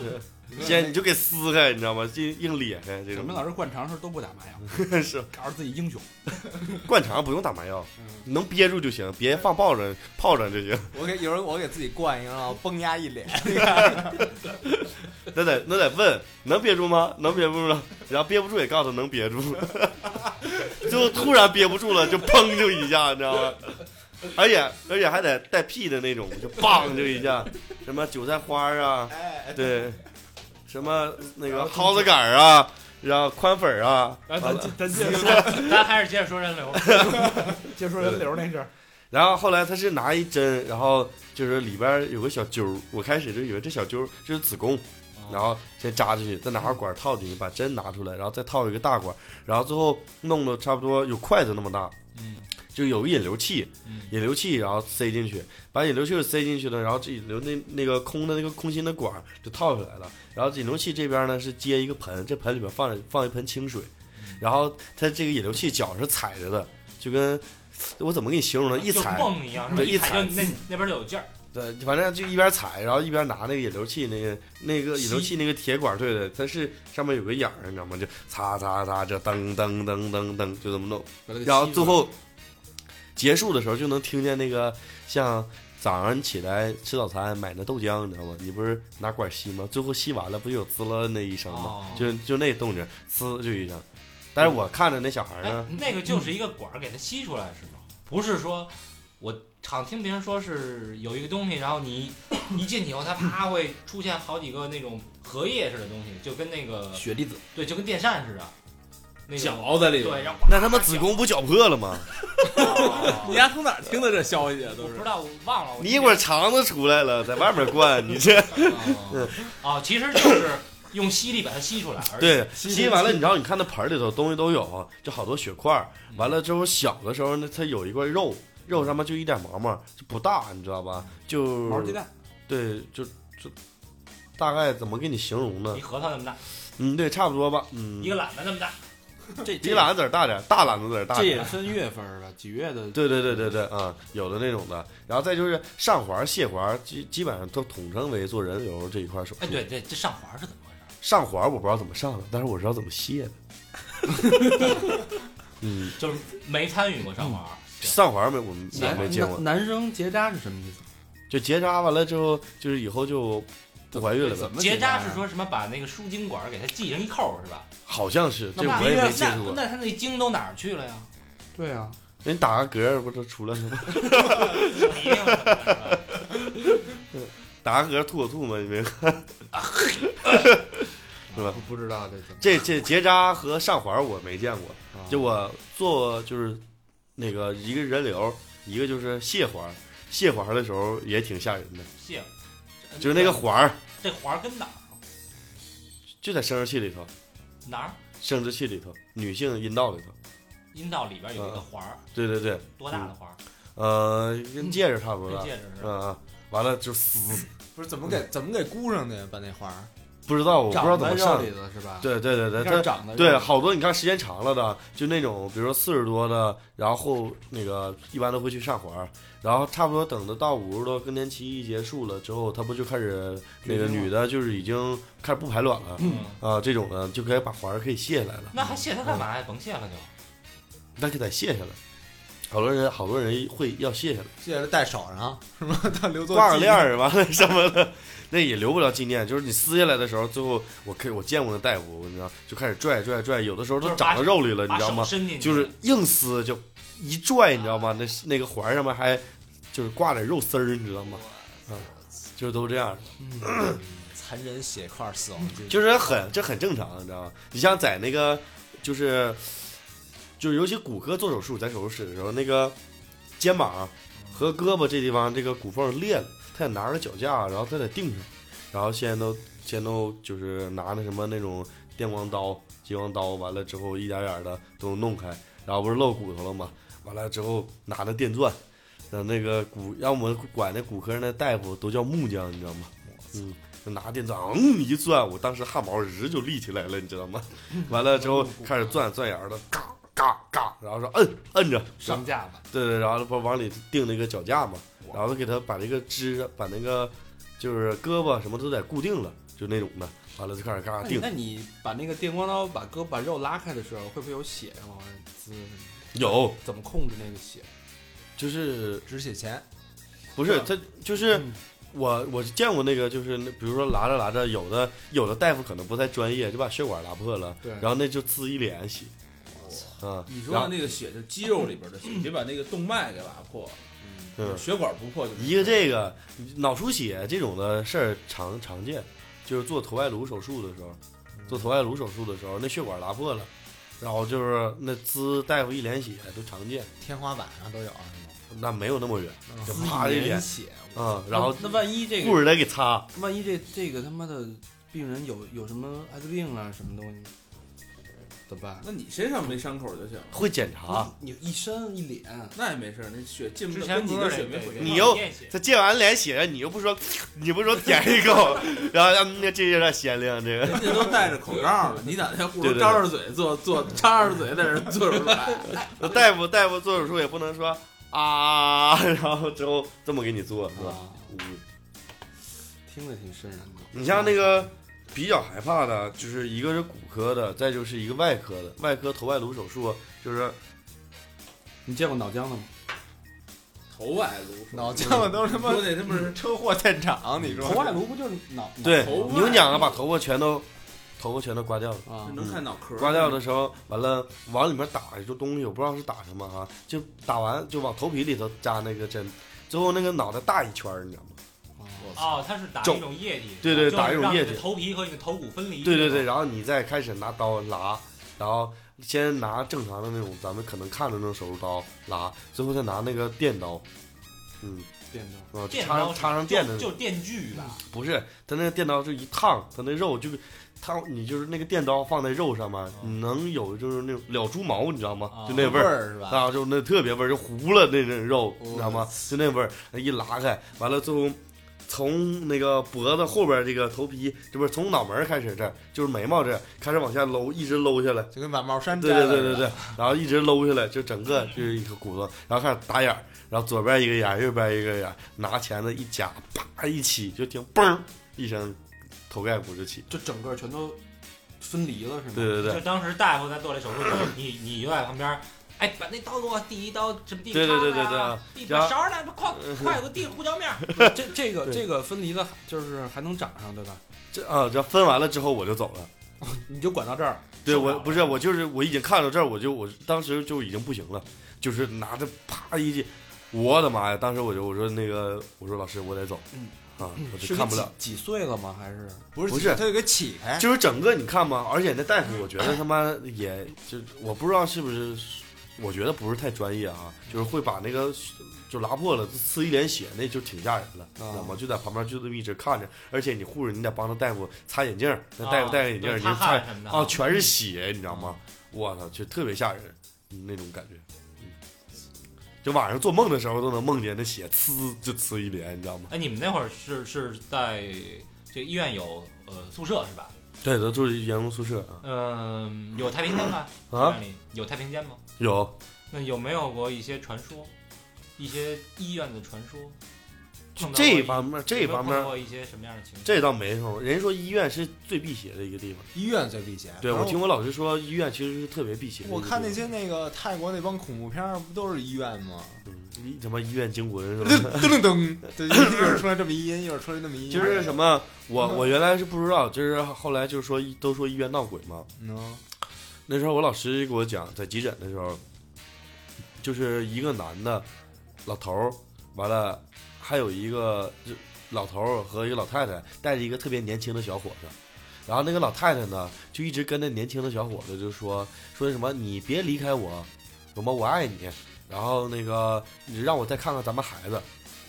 是 <laughs> 先你就给撕开，你知道吗？硬硬咧开这种小明。老师灌肠时候都不打麻药，<laughs> 是告诉自己英雄。<laughs> 灌肠不用打麻药，你能憋住就行，别放炮仗炮仗就行。我给有时候我给自己灌一个，然后崩压一脸。<laughs> 那得那得问能憋住吗？能憋不住吗？然后憋不住也告诉他能憋住，就突然憋不住了，就砰就一下，你知道吗？而且而且还得带屁的那种，就梆就一下，什么韭菜花啊，哎，对，什么那个蒿子杆啊，然后宽粉啊，咱，咱咱接着说，<laughs> 咱还是接着说人流。<laughs> 接着说人流那事儿。然后后来他是拿一针，然后就是里边有个小揪儿，我开始就以为这小揪儿就是子宫，然后先扎进去，再拿个管套进去，把针拿出来，然后再套一个大管，然后最后弄的差不多有筷子那么大，嗯，就有个引流器，嗯引流器，然后塞进去，把引流器塞进去了，然后这引流那那个空的那个空心的管儿就套出来了，然后引流器这边呢是接一个盆，这盆里边放放一盆清水，然后它这个引流器脚是踩着的，就跟我怎么给你形容呢？一踩，蹦一样，对一踩那那边就有劲儿。对，反正就一边踩，然后一边拿那个引流器，那个那个引流器那个铁管，对对，它是上面有个眼儿，你知道吗？就擦擦擦，这噔噔噔噔噔，就这么弄。然后最后结束的时候，就能听见那个像早上起来吃早餐买那豆浆，你知道吗？你不是拿管吸吗？最后吸完了，不就有滋了那一声吗？哦就就那动静，呲就一声。但是我看着那小孩哎呢，，那个就是一个管儿给它吸出来是吗？不是说我常听别人说是有一个东西，然后你 <coughs> 一进去以后，它啪会出现好几个那种荷叶似的东西，就跟那个雪粒子对，就跟电扇似的。那个脚在里边。对，然后那他妈子宫不绞破了吗？<laughs> 你丫从哪儿听的这消息啊？都是我不知道，我忘了。你一会儿肠子出来了，在外面灌，你这啊，<laughs> <laughs> 其实就是用吸力把它吸出来，对吸完了，你知道，你看那盆里头东西都有，就好多血块。完了之后，小的时候呢，它有一块肉，肉上面就一点毛毛，就不大，你知道吧？就毛鸡蛋，对，就就大概怎么给你形容呢一？核桃那么大，嗯，对，差不多吧。嗯一，个懒的那么大。<laughs> 这比篮子儿大点儿，大篮子儿大这点这。也分月份儿吧？几月的？对对对对对，啊、有的那种的，然后再就是上环、卸环，基基本上都统称为做人流这一块手术。哎，对对，这上环是怎么回事？上环我不知道怎么上的，但是我知道怎么卸的。<laughs> 嗯，就是没参与过上环。上环没我们我男没见过，男男生结扎是什么意思？就结扎完了之后，就是以后就不怀孕了呗，怎么结扎扎是说什么？把那个输精管给它系上一扣是吧？好像是这那我也没接触过。那那他那精都哪儿去了呀？对啊，人打个嗝不就出来了吗？打个嗝吐口吐沫，你没看？<laughs> 是吧？不不知道这这这结扎和上环我没见过，啊就我做就是那个一个人流，一个就是卸环，卸环的时候也挺吓人的，谢了，就是那个环儿这环儿跟哪儿？就在生殖器里头，哪儿？生殖器里头，女性阴道里头。阴道里边有一个环儿，对对对，多大的环儿？呃，跟戒指差不多大。跟戒指似的。嗯嗯，完了就撕，不是怎么给怎么给箍上的呀？把那环儿不知道我不知道怎么上长在肉里。的是吧？对对对它长的对好多你看时间长了的，就那种比如说四十多的，然后那个一般都会去上环，然后差不多等到到五十多更年期一结束了之后，他不就开始那个女的就是已经开始不排卵了嗯，啊，这种的就可以把环可以卸下来了，那还卸它干嘛呀？甭卸了就。那就得卸下来。好多人好多人会要卸下来，卸下来戴手上是吗？<laughs> 他留作挂个链儿完了什么的，那也留不了纪念。就是你撕下来的时候，最后我可以我见过那大夫，你知道，就开始拽拽拽，有的时候都长到肉里了，你知道吗？就是硬撕，就一拽，你知道吗？那那个环上面还就是挂点肉丝儿，你知道吗？嗯，就是都这样的，嗯 <clears throat> 残忍血块死亡就是很这很正常，你知道吗？你像在那个就是就是尤其骨科做手术，在手术室的时候，那个肩膀和胳膊这地方这个骨缝裂了，他得拿着脚架，然后他得定上，然后现在都现在都就是拿那什么那种电光刀、激光刀，完了之后一点点的都弄开，然后不是露骨头了吗？完了之后拿着电钻，让那个骨让我们管那骨科那大夫都叫木匠，你知道吗？嗯。就拿电钻，嗯一钻，我当时汗毛直就立起来了，你知道吗？完了之后开始钻钻眼儿的，嘎嘎嘎，然后说摁摁着，上架吧。对对，然后不往里钉那个脚架嘛，然后给他把这个支，把那个就是胳膊什么都得固定了，就那种的。完了就开始嘎嘎钉那你那，你把那个电光刀把胳膊把肉拉开的时候，会不会有血往外滋？有。怎么控制那个血？就是止血钳不是他就是嗯。我我见过那个就是那比如说拉着拉着，有的有的大夫可能不太专业，就把血管拉破了，对。然后那就滋一脸血，啊，你说那个血是肌肉里边的血，<clears throat> 别把那个动脉给拉破，嗯血管不破就是一个这个脑出血这种的事儿常常见，就是做头外颅手术的时候，做头外颅手术的时候，那血管拉破了，然后就是那滋大夫一脸血都常见，天花板上都有啊，是吗？那没有那么远，就滋啪一脸连，血，嗯，然后那那万一这个护士得给擦，万一这这个他妈的病人有有什么艾滋病啊什么东西，怎么办？那你身上没伤口就行，会检查。你你一身一脸，那也没事，那血进不之，前跟你的血没回对去。你又他见完脸血，你又不说，你不说舔一口，然后让，那这有点鲜亮，这个人家都戴着口罩了，你咋在护对对对士张着嘴做做张着嘴在这做手术来？<laughs> 那大夫大夫做手术也不能说啊，<laughs> 然后之后这么给你做，是吧？啊，嗯，听着挺瘆人的。你像那个比较害怕的，就是一个是骨科的，再就是一个外科的，外科头外颅手术，就是你见过脑浆的吗？头外颅，脑浆子都他妈说那他妈是车祸现场，你说头外颅不就是脑？对牛讲啊，把头发全都头发全都刮掉了。啊，能看脑壳，刮掉的时候，完了往里面打一种东西，我不知道是打什么啊，就打完就往头皮里头扎那个针，最后那个脑袋大一圈，你知道吗？哦，它是打肿一种液体，对对打一种液体头皮和你的头骨分离。对对对，，然后你再开始拿刀拉，然后先拿正常的那种咱们可能看的那种手术刀拉，最后再拿那个电刀，嗯，电刀。啊，插上插上电的就，就是电锯吧？不是，它那个电刀是一烫，它那肉就是烫，你就是那个电刀放在肉上面，你能有就是那种燎猪毛，你知道吗？啊就那味味儿。是吧？啊，就那特别味儿，就糊了那那肉，你知道吗？就那味儿，一拉开，完了最后从那个脖子后边这个头皮，这不是从脑门儿开始这儿，就是眉毛这儿开始往下搂，一直搂下来，就跟把帽衫对对对对对，然后一直搂下来，就整个就是一个骨头，然后开始打眼儿，然后左边一个眼儿，右边一个眼儿，拿钳子一夹，啪一起，就听嘣儿一声，头盖骨就起。就整个全都分离了是吗？对对对就当时大夫在做这手术的时候，你你就在旁边，哎，把那刀给我，第一刀什么地对对对对对啊，递把勺来，快快给我递胡椒面。这这个这个分离的，就是还能长上对吧？这啊，这分完了之后我就走了。你就管到这儿，对我不是我就是我已经看到这儿，我就我当时就已经不行了，就是拿着啪一记，我的妈呀！当时我就我说那个我说老师我得走，嗯啊，我就看不了。几几岁了吗？还是不是不是他就给起开，就是整个你看嘛，而且那大夫，我觉得他妈也就我不知道是不是，我觉得不是太专业啊，就是会把那个就拉破了，呲一脸血，那就挺吓人了，知道吗？就在旁边就这么一直看着，而且你护士你得帮着大夫擦眼镜，那大夫戴个眼镜你擦啊，全是血，你知道吗？我操，就特别吓人，嗯那种感觉。嗯就晚上做梦的时候都能梦见那血呲就呲一脸，你知道吗？哎，你们那会儿是是在这医院有呃宿舍是吧？对，都住员工宿舍啊嗯，有太平间吗？医啊，有太平间吗？有那有没有过一些传说，一些医院的传说？这方面，这方面碰到过一些什么样的情况？这倒没什么。人家说医院是最辟邪的一个地方。医院最避邪。对，我听我老师说，医院其实是特别辟邪。我看那些那个泰国那帮恐怖片，不都是医院吗？什么医院惊魂是吧？噔噔噔，对，一会儿出来这么一音，一会儿出来那么一音，就是什么，我我原来是不知道，就是后来就是说都说医院闹鬼嘛。嗯，那时候我老师给我讲，在急诊的时候，就是一个男的老头儿，完了还有一个就老头儿和一个老太太带着一个特别年轻的小伙子，然后那个老太太呢就一直跟那年轻的小伙子就说说什么你别离开我，什么我爱你，然后那个你让我再看看咱们孩子，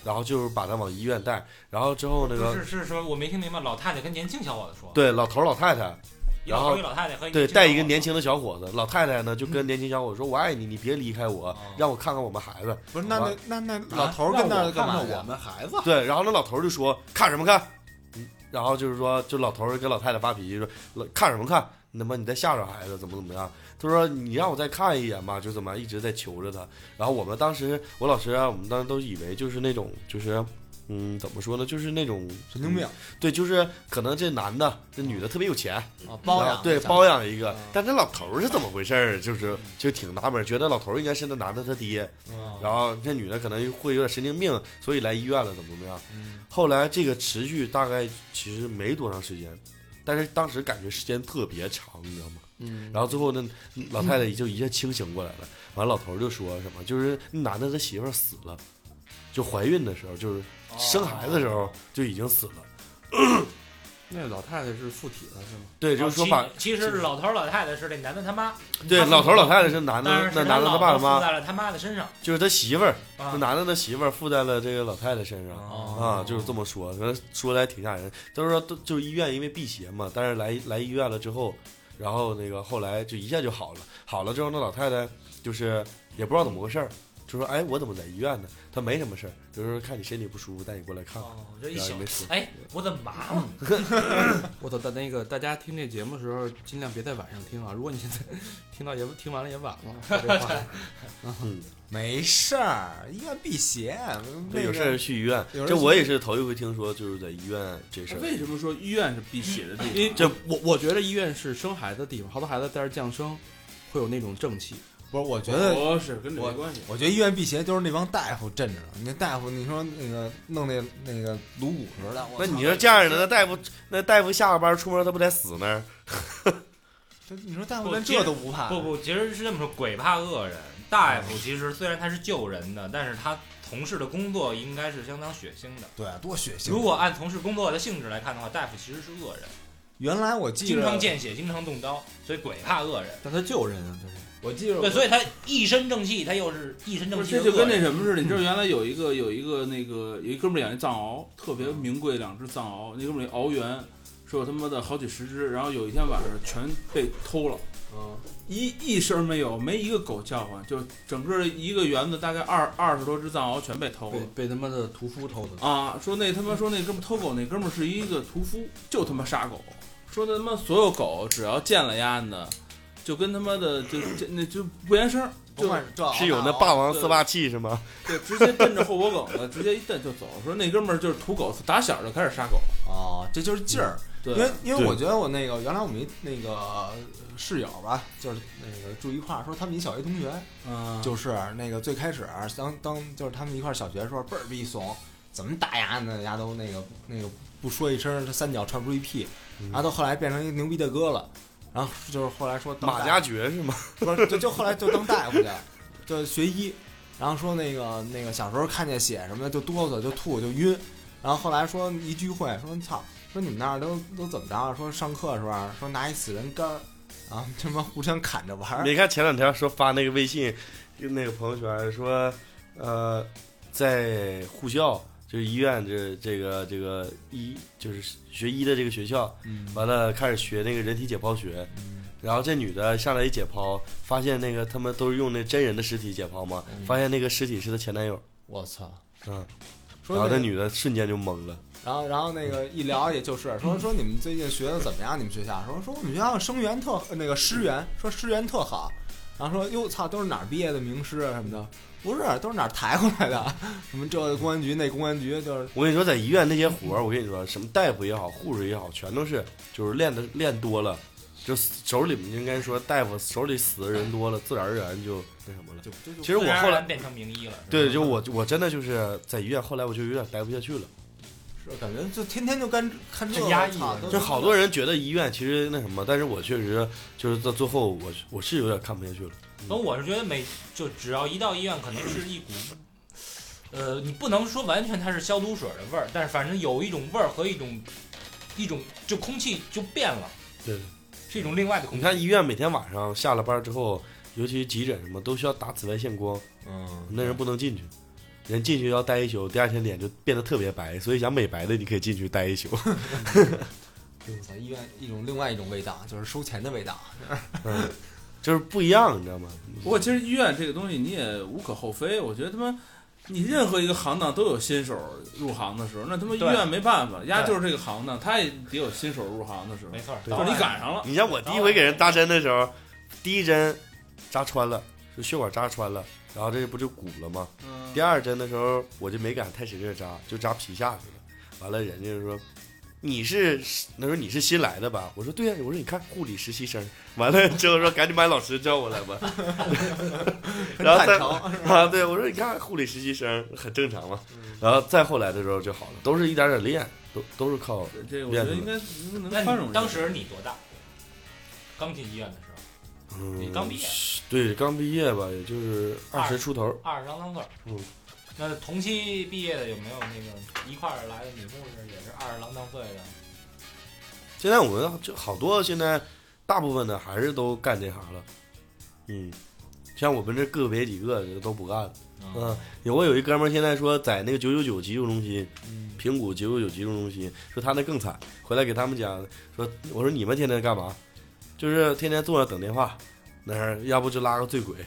然后就是把他往医院带，然后之后那个不是是说我没听明白，老太太跟年轻小伙子说，对老头儿老太太。一老头一老太太和对，带一个年轻的小伙子，老太太呢就跟年轻小伙子说：“我爱你，你别离开我哦，让我看看我们孩子。不是，那那那那老头儿跟那儿干嘛看看我们孩子”对，然后那老头儿就说：“看什么看？”嗯然后就是说，就老头儿跟老太太发脾气说：“老看什么看？那么你在吓着孩子，怎么怎么样？”他说：“你让我再看一眼吧，就怎么一直在求着他。”然后我们当时，我老师啊，我们当时都以为就是那种，就是，嗯，怎么说呢？就是那种神经病对，就是可能这男的、这女的特别有钱，啊，包养对包养一个嗯，但这老头儿是怎么回事儿？就是就挺纳闷，觉得老头儿应该是那男的他爹，哦然后这女的可能会有点神经病，所以来医院了，怎么怎么样？嗯后来这个持续大概其实没多长时间，但是当时感觉时间特别长，你知道吗？嗯，然后最后那老太太就一下清醒过来了，完了老头就说什么，就是那男的他媳妇死了，就怀孕的时候，就是生孩子的时候就已经死了。<clears throat> 那老太太是附体了是吗？对，就是说把其其实老头儿老太太是这男的他妈，对老头儿老太太是男的，那男的他爸他妈附在了他妈的身上就是他媳妇儿，啊男的的媳妇儿附在了这个老太太身上。哦啊，就是这么说，说说的还挺吓人。都是说都就是医院因为辟邪嘛，但是来来医院了之后，然后那个后来就一下就好了。好了之后，那老太太就是也不知道怎么回事儿，就说：“哎，我怎么在医院呢？”他没什么事儿，就是看你身体不舒服，带你过来看看。哦，这一想然后也没说，哎，我怎么麻了？<coughs> 我操！的那个大家听这节目的时候，尽量别在晚上听啊！如果你现在 <laughs> 听到也听完了也晚了，说这话 <laughs> 嗯，没事儿，医院辟邪，那有事儿去医院，有人这我也是头一回听说，就是在医院这事儿。为什么说医院是辟邪的地因为方？这我我觉得医院是生孩子的地方，好多孩子在这儿降生，会有那种正气。不是，我觉得不是跟这没关系。我觉得医院辟邪就是那帮大夫镇着呢。那大夫，你说那个弄那那个颅骨似的，那你说这样的，那大夫那大夫下了班出门，他不得死那儿？<laughs> 这你说大夫连这都不怕？不不，其实是这么说，鬼怕恶人。大夫其实虽然他是救人的，但是他从事的工作应该是相当血腥的。对，多血腥！如果按从事工作的性质来看的话，大夫其实是恶人，原来我记得经着，常见血，经常动刀，所以鬼怕恶人。但他救人啊，就是我记着，对，所以他一身正气，他又是一身正气，这就跟那。什么似的，你知道原来有一个有一个那个有一哥们儿养一藏獒，特别名贵两只藏獒，那哥们儿那獒园说有他妈的好几十只，然后有一天晚上全被偷了，嗯，一一声没有，没一个狗叫唤，就整个一个园子大概二二十多只藏獒全被偷了。被他妈的屠夫偷的。啊，说那他妈说那哥们儿偷狗那哥们儿是一个屠夫，就他妈杀狗，说他妈所有狗只要见了丫的，就跟他妈的就就那就不言声儿，不就管是有那霸王四霸气是吗？对，直接奔着后脖梗子，<laughs> 直接一蹬就走。说那哥们儿就是土狗，打小就开始杀狗。哦，这就是劲儿。对，因为因为我觉得我那个原来我们一那个室友吧，就是那个住一块儿，说他们一小学同学，嗯，就是那个最开始当当就是他们一块儿小学的时候倍儿逼怂，怎么打牙呢？牙都那个那个不说一声，这三脚踹不出一屁，嗯然后到后来变成一牛逼的哥了，然后就是后来说马加爵是吗？不是就就后来就当大夫去了，就学医，然后说那个那个小时候看见血什么的就哆嗦就吐就晕，然后后来说一聚会说操，说你们那儿都都怎么着啊？说上课是吧？说拿一死人干儿，然后他妈互相砍着玩儿。没看前两天说发那个微信，就那个朋友圈说，呃，在护校就是医院这这个这个医就是学医的这个学校，嗯。完了开始学那个人体解剖学，嗯。然后这女的上来一解剖，发现那个他们都是用那真人的尸体解剖嘛，嗯。发现那个尸体是她前男友，我操！嗯，然后那女的瞬间就懵了，然后然后那个一聊也就是 <laughs> 说说你们最近学的怎么样？你们学校？说说我们学校生源特那个师源说师源特好，然后说哟操都是哪儿毕业的名师啊什么的，不是都是哪儿抬回来的？<laughs> 什么这公安局那公安局就是我跟你说，在医院那些活儿，我跟你说，什么大夫也好，护士也好，全都是就是练的练多了，就手里应该说大夫手里死的人多了，自然而然就那什么了。就就就其实我后来变成名医了。对，就我我真的就是在医院，后来我就有点待不下去了。是感觉就天天就干看这压抑就好多人觉得医院其实那什么，但是我确实就是到最后我我是有点看不下去了。所以我是觉得每就只要一到医院，可能是一股，呃，你不能说完全它是消毒水的味儿，但是反正有一种味儿和一种一种就空气就变了，对，是一种另外的空气。你看医院每天晚上下了班之后，尤其急诊什么都需要打紫外线光，嗯那人不能进去。人进去要待一宿，第二天脸就变得特别白，所以想美白的你可以进去待一宿。<laughs> <laughs> 在医院一种另外一种味道，就是收钱的味道。嗯，<laughs> 就是不一样，你知道吗？不过其实医院这个东西你也无可厚非，我觉得他妈。你任何一个行当都有新手入行的时候，那他妈医院没办法，压就是这个行当，他也得有新手入行的时候没。错，对就是你赶上了，你像我第一回给人扎针的时候，第一针扎穿了，就血管扎穿了，然后这不就鼓了吗？嗯第二针的时候我就没敢太使劲扎，就扎皮下去了。完了，人家就说你是那时候你是新来的吧？我说对呀、我说你看护理实习生。完了之后说赶紧把老师叫过来吧。然后再啊，对我说你看护理实习生很正常嘛。然后再后来的时候就好了，都是一点点练，都都是靠这个我觉得应该能宽容。那你当时你多大？刚进医院的时候，嗯，你刚毕业，对，刚毕业吧，也就是二十出头。二十郎当岁。嗯。那同期毕业的有没有那个一块儿来的女护士，也是二十郎当岁的？现在我们就好多现在大部分的还是都干这行了，嗯，像我们这个别几个都不干了。嗯，有我有一哥们儿现在说在那个九九九急救中心，平谷九九九急救中心，说他那更惨，回来给他们讲说，我说你们天天干嘛？就是天天坐着等电话，那儿要不就拉个醉鬼，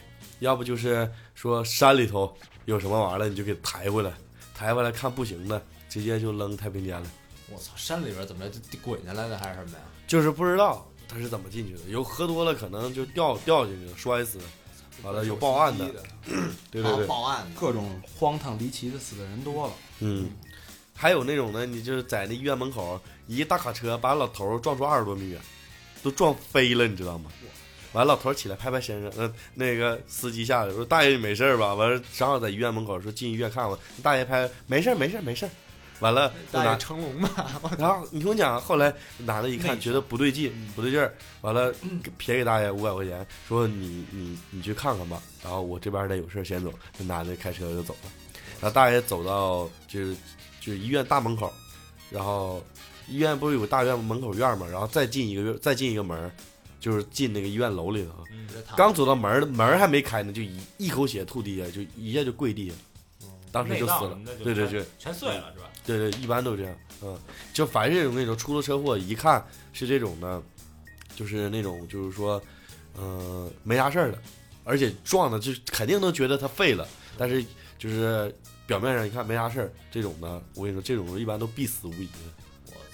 要不就是说山里头有什么玩意儿了，你就给抬回来，抬回来看不行的，直接就扔太平间了。我操，山里边怎么着就滚下来的还是什么呀？就是不知道他是怎么进去的，有喝多了可能就掉掉进去了，摔死，完了有报案的，<laughs> 对对对，报案的，各种荒唐离奇的死的人多了。嗯，还有那种呢，你就是在那医院门口，一大卡车把老头撞出二十多米远，都撞飞了，你知道吗？完了，老头儿起来拍拍身上，那那个司机下来说：“大爷你没事吧？”完了，正好在医院门口说进医院看我，大爷拍没事儿没事儿没事儿。完了，大爷拿成龙吧？然后你听我讲，后来男的一看觉得不对劲，不对劲儿，完了撇给大爷五百块钱，说你你你去看看吧。然后我这边得有事儿先走，那男的开车就走了。然后大爷走到就是就是医院大门口，然后医院不是有个大院门口院嘛，然后再进一个院，再进一个门儿，就是进那个医院楼里头。刚走到门儿门儿还没开呢，就一一口血吐地下，就一下就跪地下，当时就死了。对对对。全碎了是吧？对对，一般都这样。嗯，就凡是这种那种出了车祸，一看是这种的，就是那种就是说，嗯、没啥事儿的，而且撞的就肯定能觉得他废了，但是就是表面上一看没啥事儿，这种的，我跟你说，这种一般都必死无疑的。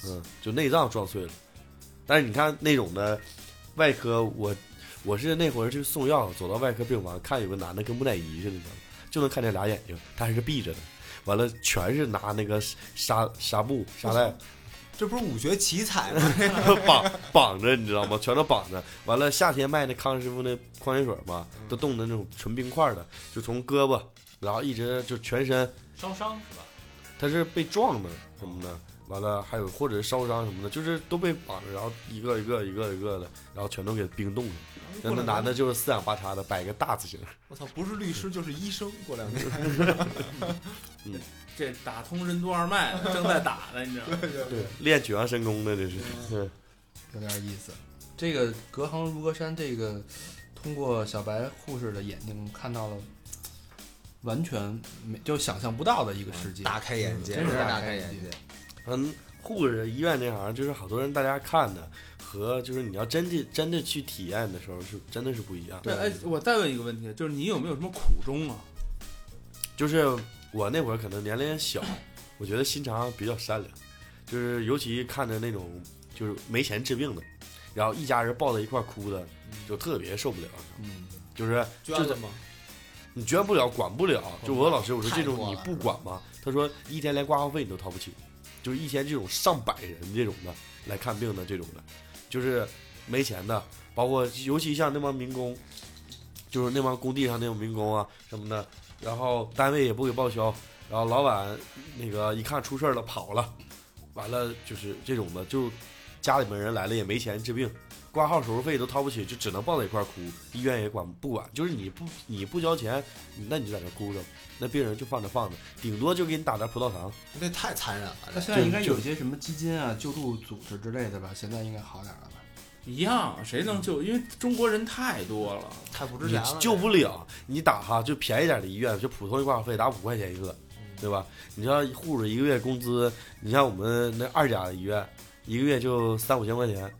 嗯，就内脏撞碎了。但是你看那种的外科，我我是那会儿去送药，走到外科病房，看有个男的跟木乃伊似的，你知道吗？就能看见俩眼睛，他还是闭着的。完了，全是拿那个纱纱布纱带 <laughs> 这不是武学奇才吗？<laughs> 绑绑着，你知道吗？全都绑着。完了，夏天卖那康师傅那矿泉水嘛，都冻的那种纯冰块的，就从胳膊，然后一直就全身，烧伤是吧？他是被撞的什么的。完了，还有或者是烧伤什么的，就是都被绑着，然后一个一个一个一个的，然后全都给冰冻了。那那男的就是四仰八叉的，摆个大字形。我操，不是律师就是医生，过两天。<laughs> <laughs> 这打通任督二脉了正在打呢，你知道吗？对，练九阳神功的这是。嗯有点意思。这个隔行如隔山，这个通过小白护士的眼睛看到了完全没就想象不到的一个世界。大开眼界，真是大大开眼界。嗯，护士医院这行就是好多人大家看的和就是你要真的真的去体验的时候是真的是不一样。对，哎，我再问一个问题，就是你有没有什么苦衷啊？就是我那会儿可能年龄小，我觉得心肠比较善良，就是尤其看着那种就是没钱治病的，然后一家人抱在一块哭的，就特别受不了。嗯，就是捐了吗？你捐不了，管不了。就我老师，我说这种你不管吗？他说一天连挂号费你都掏不起，就是一天这种上百人这种的来看病的这种的，就是没钱的，包括尤其像那帮民工，就是那帮工地上那种民工啊什么的，然后单位也不给报销，然后老板那个一看出事了跑了，完了就是这种的，就家里面人来了也没钱治病。挂号手术费都掏不起，就只能抱在一块儿哭，医院也管不管，就是你不你不交钱，那你就在那哭着，那病人就放着放着，顶多就给你打点葡萄糖。那太残忍了。那现在应该有一些什么基金啊、救助组织之类的吧？现在应该好点了吧？一样，谁能救？因为中国人太多了。太不值钱了，救不了，你打哈就便宜点的医院，就普通的挂号费打五块钱一个，对吧？你知道护士一个月工资，你像我们那二甲的医院，一个月就三五千块钱，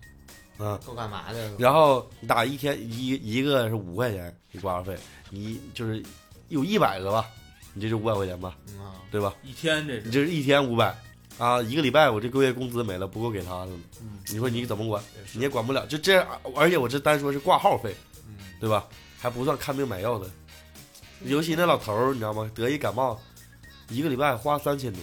嗯，够干嘛的？然后你打一天一一个是五块钱一挂号费，你就是有一百个吧，你这就五百块钱吧，嗯啊，对吧？一天这是你这是一天五百啊，一个礼拜我这个月工资没了，不够给他的，嗯你说你怎么管？也是你也管不了，就这，而且我这单说是挂号费，嗯，对吧？还不算看病买药的，尤其那老头儿，你知道吗？得一感冒，一个礼拜花三千多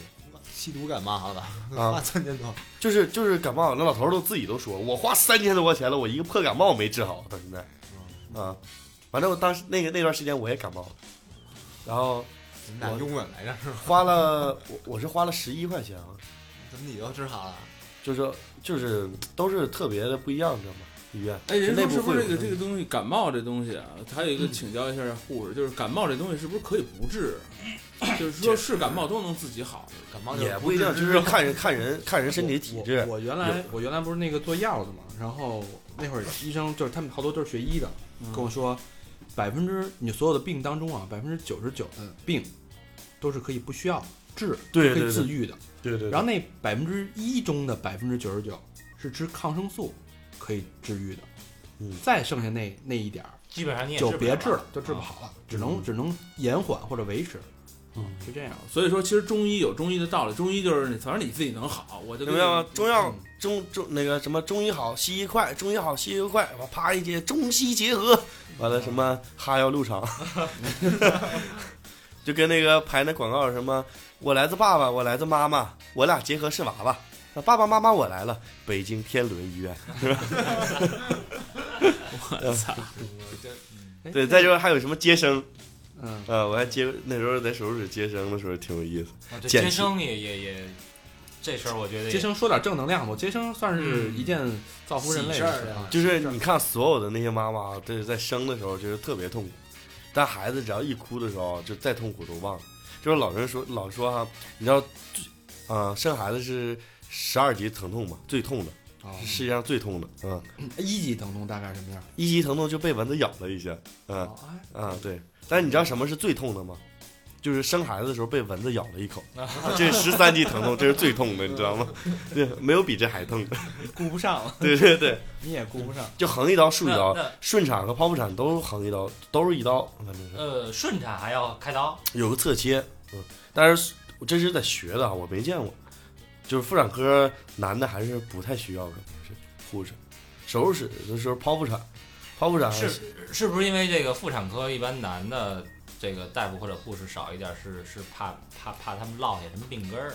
吸毒感冒了，啊 <laughs> 花，三千多，就是就是感冒，那老头儿都自己都说，我花三千多块钱了，我一个破感冒没治好，到现在，啊，反正我当时那个那段时间我也感冒了，然后你们俩拥吻来着是吧？花了我我是花了十一块钱啊，怎么你都治好了？就是就是都是特别的不一样，知道吗？医院哎，人说是不是这个这个东西感冒这东西啊？还有一个请教一下护士，就是感冒这东西是不是可以不治？就是说是感冒都能自己好。感冒也不一定，就是看人看人看人身体体质我。原来我原来不是那个做药的嘛，然后那会儿医生就是他们好多都是学医的，嗯跟我说，百分之你所有的病当中啊，百分之九十九的病都是可以不需要治，可以自愈的。对对，然后那百分之一中的百分之九十九是吃抗生素可以治愈的，嗯再剩下那那一点儿基本上你也就别治了，就治不好了，只能只能延缓或者维持，嗯，是这样。所以说，其实中医有中医的道理，中医就是你，反正你自己能好，我就跟怎么中药嗯中中那个什么中医好，西医快，中医好，西医快，我啪一接中西结合，完了什么哈药入场，就跟那个拍那广告什么，我来自爸爸，我来自妈妈，我俩结合是娃娃。那爸爸妈妈我来了，北京天伦医院是吧？<laughs> 我操，对，再就是还有什么接生嗯，呃、我还接那时候在手术室接生的时候挺有意思。接生也也也，这事儿我觉得接生说点正能量吧，接生算是嗯一件造福人类的事事儿啊就是你看所有的那些妈妈，就是在生的时候就是特别痛苦，但孩子只要一哭的时候，就再痛苦都忘了。就是老人说老说哈，你知道，啊、生孩子是十二级疼痛嘛，最痛的，啊。是世界上最痛的。嗯，一级疼痛大概什么样？一级疼痛就被蚊子咬了一下，嗯哦哎啊对。但是你知道什么是最痛的吗？就是生孩子的时候被蚊子咬了一口，<laughs> 这是十三级疼痛，这是最痛的，你知道吗？对，没有比这还痛的。<laughs> 顾不上了，对对对，你也顾不上。就横一刀竖一刀，顺产和剖腹产都横一刀，都是一刀，反正是。呃顺产还要开刀，有个侧切，嗯，但是我这是在学的啊，我没见过。就是妇产科男的还是不太需要的，是护士。手术室的时候剖腹产，剖腹产是是不是因为这个妇产科一般男的这个大夫或者护士少一点，是是怕怕怕他们落下什么病根儿？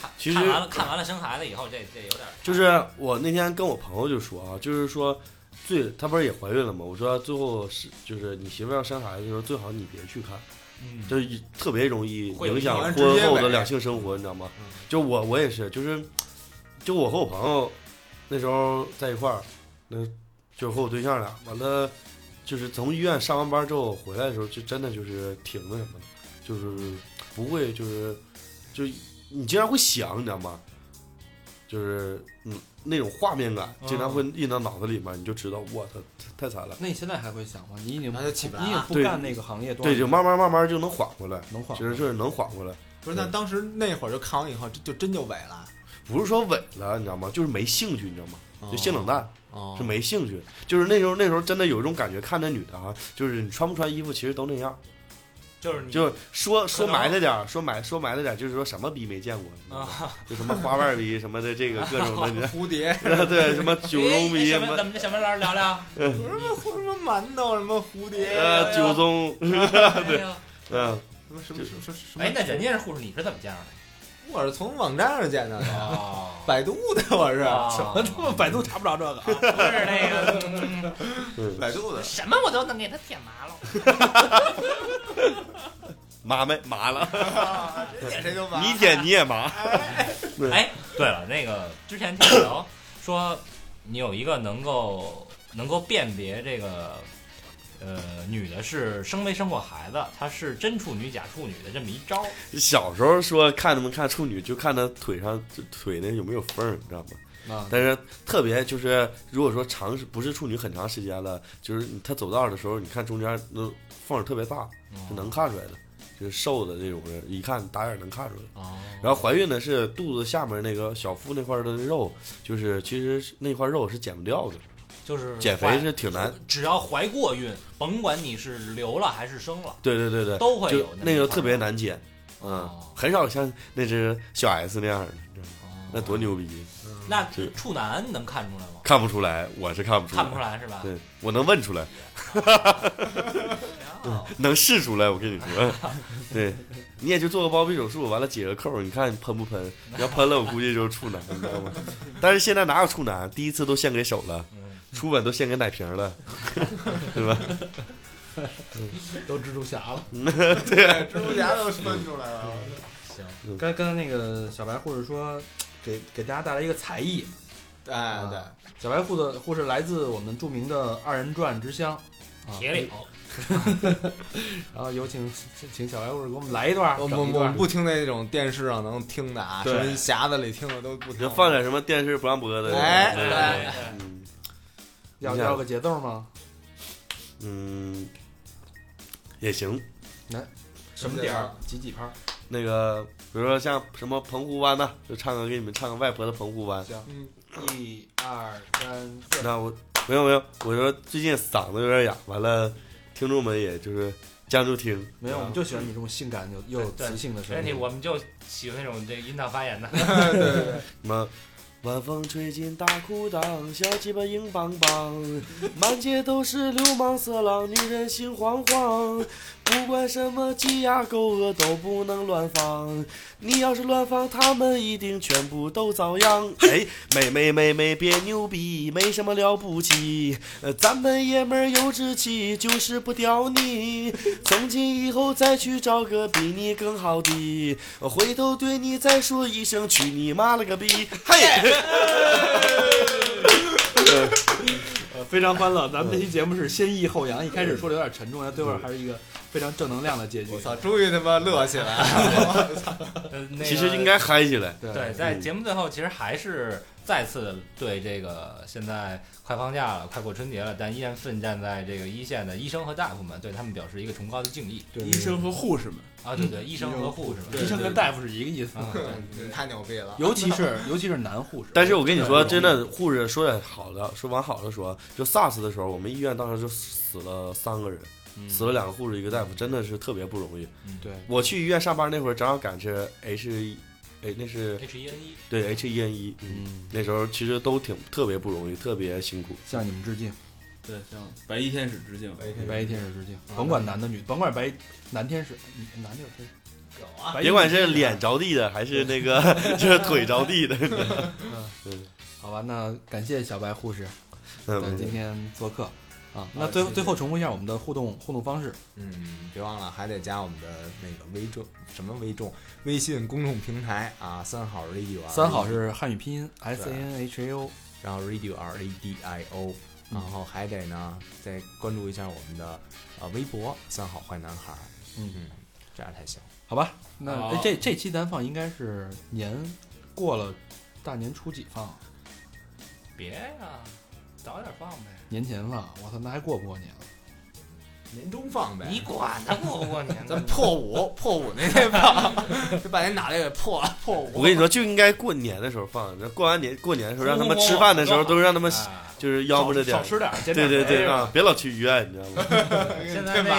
看其实看完了看完了生孩子以后，这这有点儿就是我那天跟我朋友就说啊，就是说最她不是也怀孕了吗？我说最后是就是你媳妇要生孩子的时候，最好你别去看，嗯就是特别容易影响婚后的两性生活，你知道吗嗯？就我我也是，就是就我和我朋友那时候在一块儿，那就和我对象俩，完了就是从医院上完班之后回来的时候，就真的就是挺那什么的，就是不会就是就你经常会想，你知道吗？就是嗯那种画面感经常会印到脑子里面，你就知道我操太惨了。那你现在还会想吗？你已经那就起不来了。你已经不干那个行业多少对，就慢慢慢慢就能缓过来，能缓其实就是能缓过来。不是，那当时那会儿就看完以后，就就真就萎了，不是说萎了，你知道吗？就是没兴趣，你知道吗？就性冷淡，哦，是没兴趣。就是那时候，那时候真的有一种感觉，看那女的哈，就是你穿不穿衣服，其实都那样。就是你就说说埋汰点儿，说埋说埋汰点儿，就是说什么逼没见过，就什么花瓣逼什么的，这个各种的，<laughs> 蝴蝶，<laughs> 对，什么九龙逼什么哎什么咱们小明老师聊聊，什么什么馒头，什么蝴蝶，呃九宗，<laughs> 对嗯，什么什么什么什么，哎，那人家是护士，你是怎么见着的？我是从网站上见到的，哦，百度的我是，什我他妈百度查不着这个啊。不是那个 <laughs> 嗯。百度的，什么我都能给他舔麻了。麻没麻了，<laughs> 谁点谁就麻。你舔你也麻，哎，对。了，那个之前听聊说，你有一个能够能够辨别这个呃女的是生没生过孩子，她是真处女假处女的这么一招。小时候说看他们看处女，就看她腿上腿那有没有缝，你知道吗？啊，但是特别就是，如果说长时不是处女很长时间了，就是她走道的时候，你看中间那缝儿特别大，是能看出来的。就是瘦的这种人，一看打眼能看出来。哦，然后怀孕呢是肚子下面那个小腹那块的肉，就是其实那块肉是减不掉的，就是减肥是挺难。只要怀过孕，甭管你是流了还是生了，对对对对，都会有那个特别难。减，嗯哦，很少像那只小 S 那样的，那多牛逼，那处男能看出来吗？看不出来，我是看不出来，看不出来是吧？对我能问出来，<laughs> 哦能试出来，我跟你说，<laughs> 对，你也就做个包皮手术，完了解个扣，你看你喷不喷？你要喷了，我估计就是处男，你知道吗？但是现在哪有处男？第一次都献给手了，嗯初吻都献给奶瓶了，<laughs> 是吧？都蜘蛛侠了。<laughs> 对，蜘蛛侠都分出来了。行，刚刚那个小白护士说，给给大家带来一个才艺。哎，对，小白护的护士来自我们著名的二人转之乡铁岭，<laughs> 然后有请请小白护士给我们来一段，我们我整一段们不听那种电视上能听的啊，什对么匣子里听的都不听。放点什么电视不让播的。哎对要要个节奏吗？嗯，也行。来什么点儿？几几拍儿？那个，比如说像什么澎湖湾呐，就唱个给你们唱个外婆的澎湖湾。行，嗯一二三四，那我没有没有，我说最近嗓子有点哑，完了，听众们也就是将就听。没有，我们就喜欢你这种性感又又有磁性的没问题，声音。我们就喜欢那种这个引导发言的。<laughs> 对对对什么？晚风吹进大裤裆，小鸡巴硬邦邦，满街都是流氓色狼，女人心慌慌。不管什么鸡鸭狗鹅都不能乱放，你要是乱放，他们一定全部都遭殃。哎，妹妹妹妹别牛逼，没什么了不起，呃，咱们爷们儿有志气，就是不屌你。从今以后再去找个比你更好的，回头对你再说一声去你妈了个逼！嘿，<laughs> 呃，非常欢乐。咱们这期节目是先抑后扬，一开始说的有点沉重，但最后还是一个非常正能量的结局我。操，终于他妈乐起来了！<laughs> <laughs> 呃那个其实应该嗨起来。对对，在节目最后，其实还是再次对这个现在快放假了、快过春节了，但依然奋战在这个一线的医生和大夫们，对他们表示一个崇高的敬意对医生和护士们，啊！对对，医生和护士，医生跟大夫是一个意思，啊，对你太牛逼了！尤其是尤其是男护士。但是我跟你说，真的的，护士说点好的，说往好的说，就 SARS 的时候，我们医院当时就死了三个人，死了两个护士，一个大夫，真的是特别不容易。对，我去医院上班那会儿，正好赶着 H，哎，那是 H 1 N 1对 H 1 N 1嗯，嗯，那时候其实都挺特别不容易，特别辛苦。向你们致敬，对，向白衣天使致敬。白衣天使。致敬，甭管男的女，甭管白男天使，女男的有天使，有啊，白衣别管是脸着地的还是那个 <laughs> 就是腿着地的，好吧，那感谢小白护士在嗯，今天做客。啊。那最最后重复一下我们的互动互动方式，嗯，别忘了还得加我们的那个微众什么微众？微信公众平台啊，三好 radio，三好是汉语拼音 S A N H A O，然后 radio R A D I O，然后还得呢再关注一下我们的呃微博三好坏男孩，嗯嗯，这样才行。好吧？那这这期咱放应该是年过了大年初几放？别呀，早点放呗。年前放，我操，那还过不过年了？年终放呗，你管他过不过年 <laughs> 咱呢？破五破五那天放，就把那脑袋给破了破五。我跟你说，就应该过年的时候放，那过完年过年的时候，让他们吃饭的时候都让他们啊 <laughs> 就是要不着点少，吃点对对对啊，别老去医院，你知道吗？<laughs> 现在那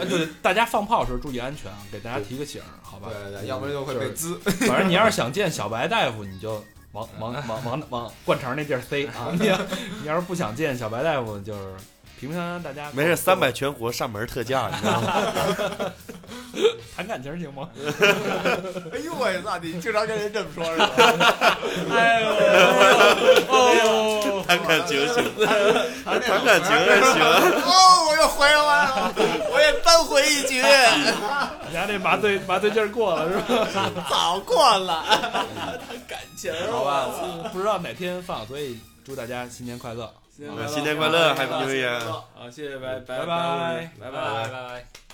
哎，个大家放炮的时候注意安全啊，给大家提个醒，好吧？对对对，要不然就会被滋。反正你要是想见小白大夫，你就往往往往往灌肠那地儿塞啊！你要你要是不想见小白大夫，就是平平安安大家没事，三百全活上门特价，你知道吗？<laughs> 谈感情行吗？<laughs> 哎呦我操，你经常跟人这么说是吧？<laughs> 哎呦，哦，谈感情行，谈感情也行。哦，我又回来了，我也扳回一局，你家这麻醉麻醉劲儿过了是吧？早过了。谈感情好吧，不知道哪天放，所以祝大家新年快乐。新新年快乐，Happy New Year！好，谢谢拜拜拜拜拜拜拜拜。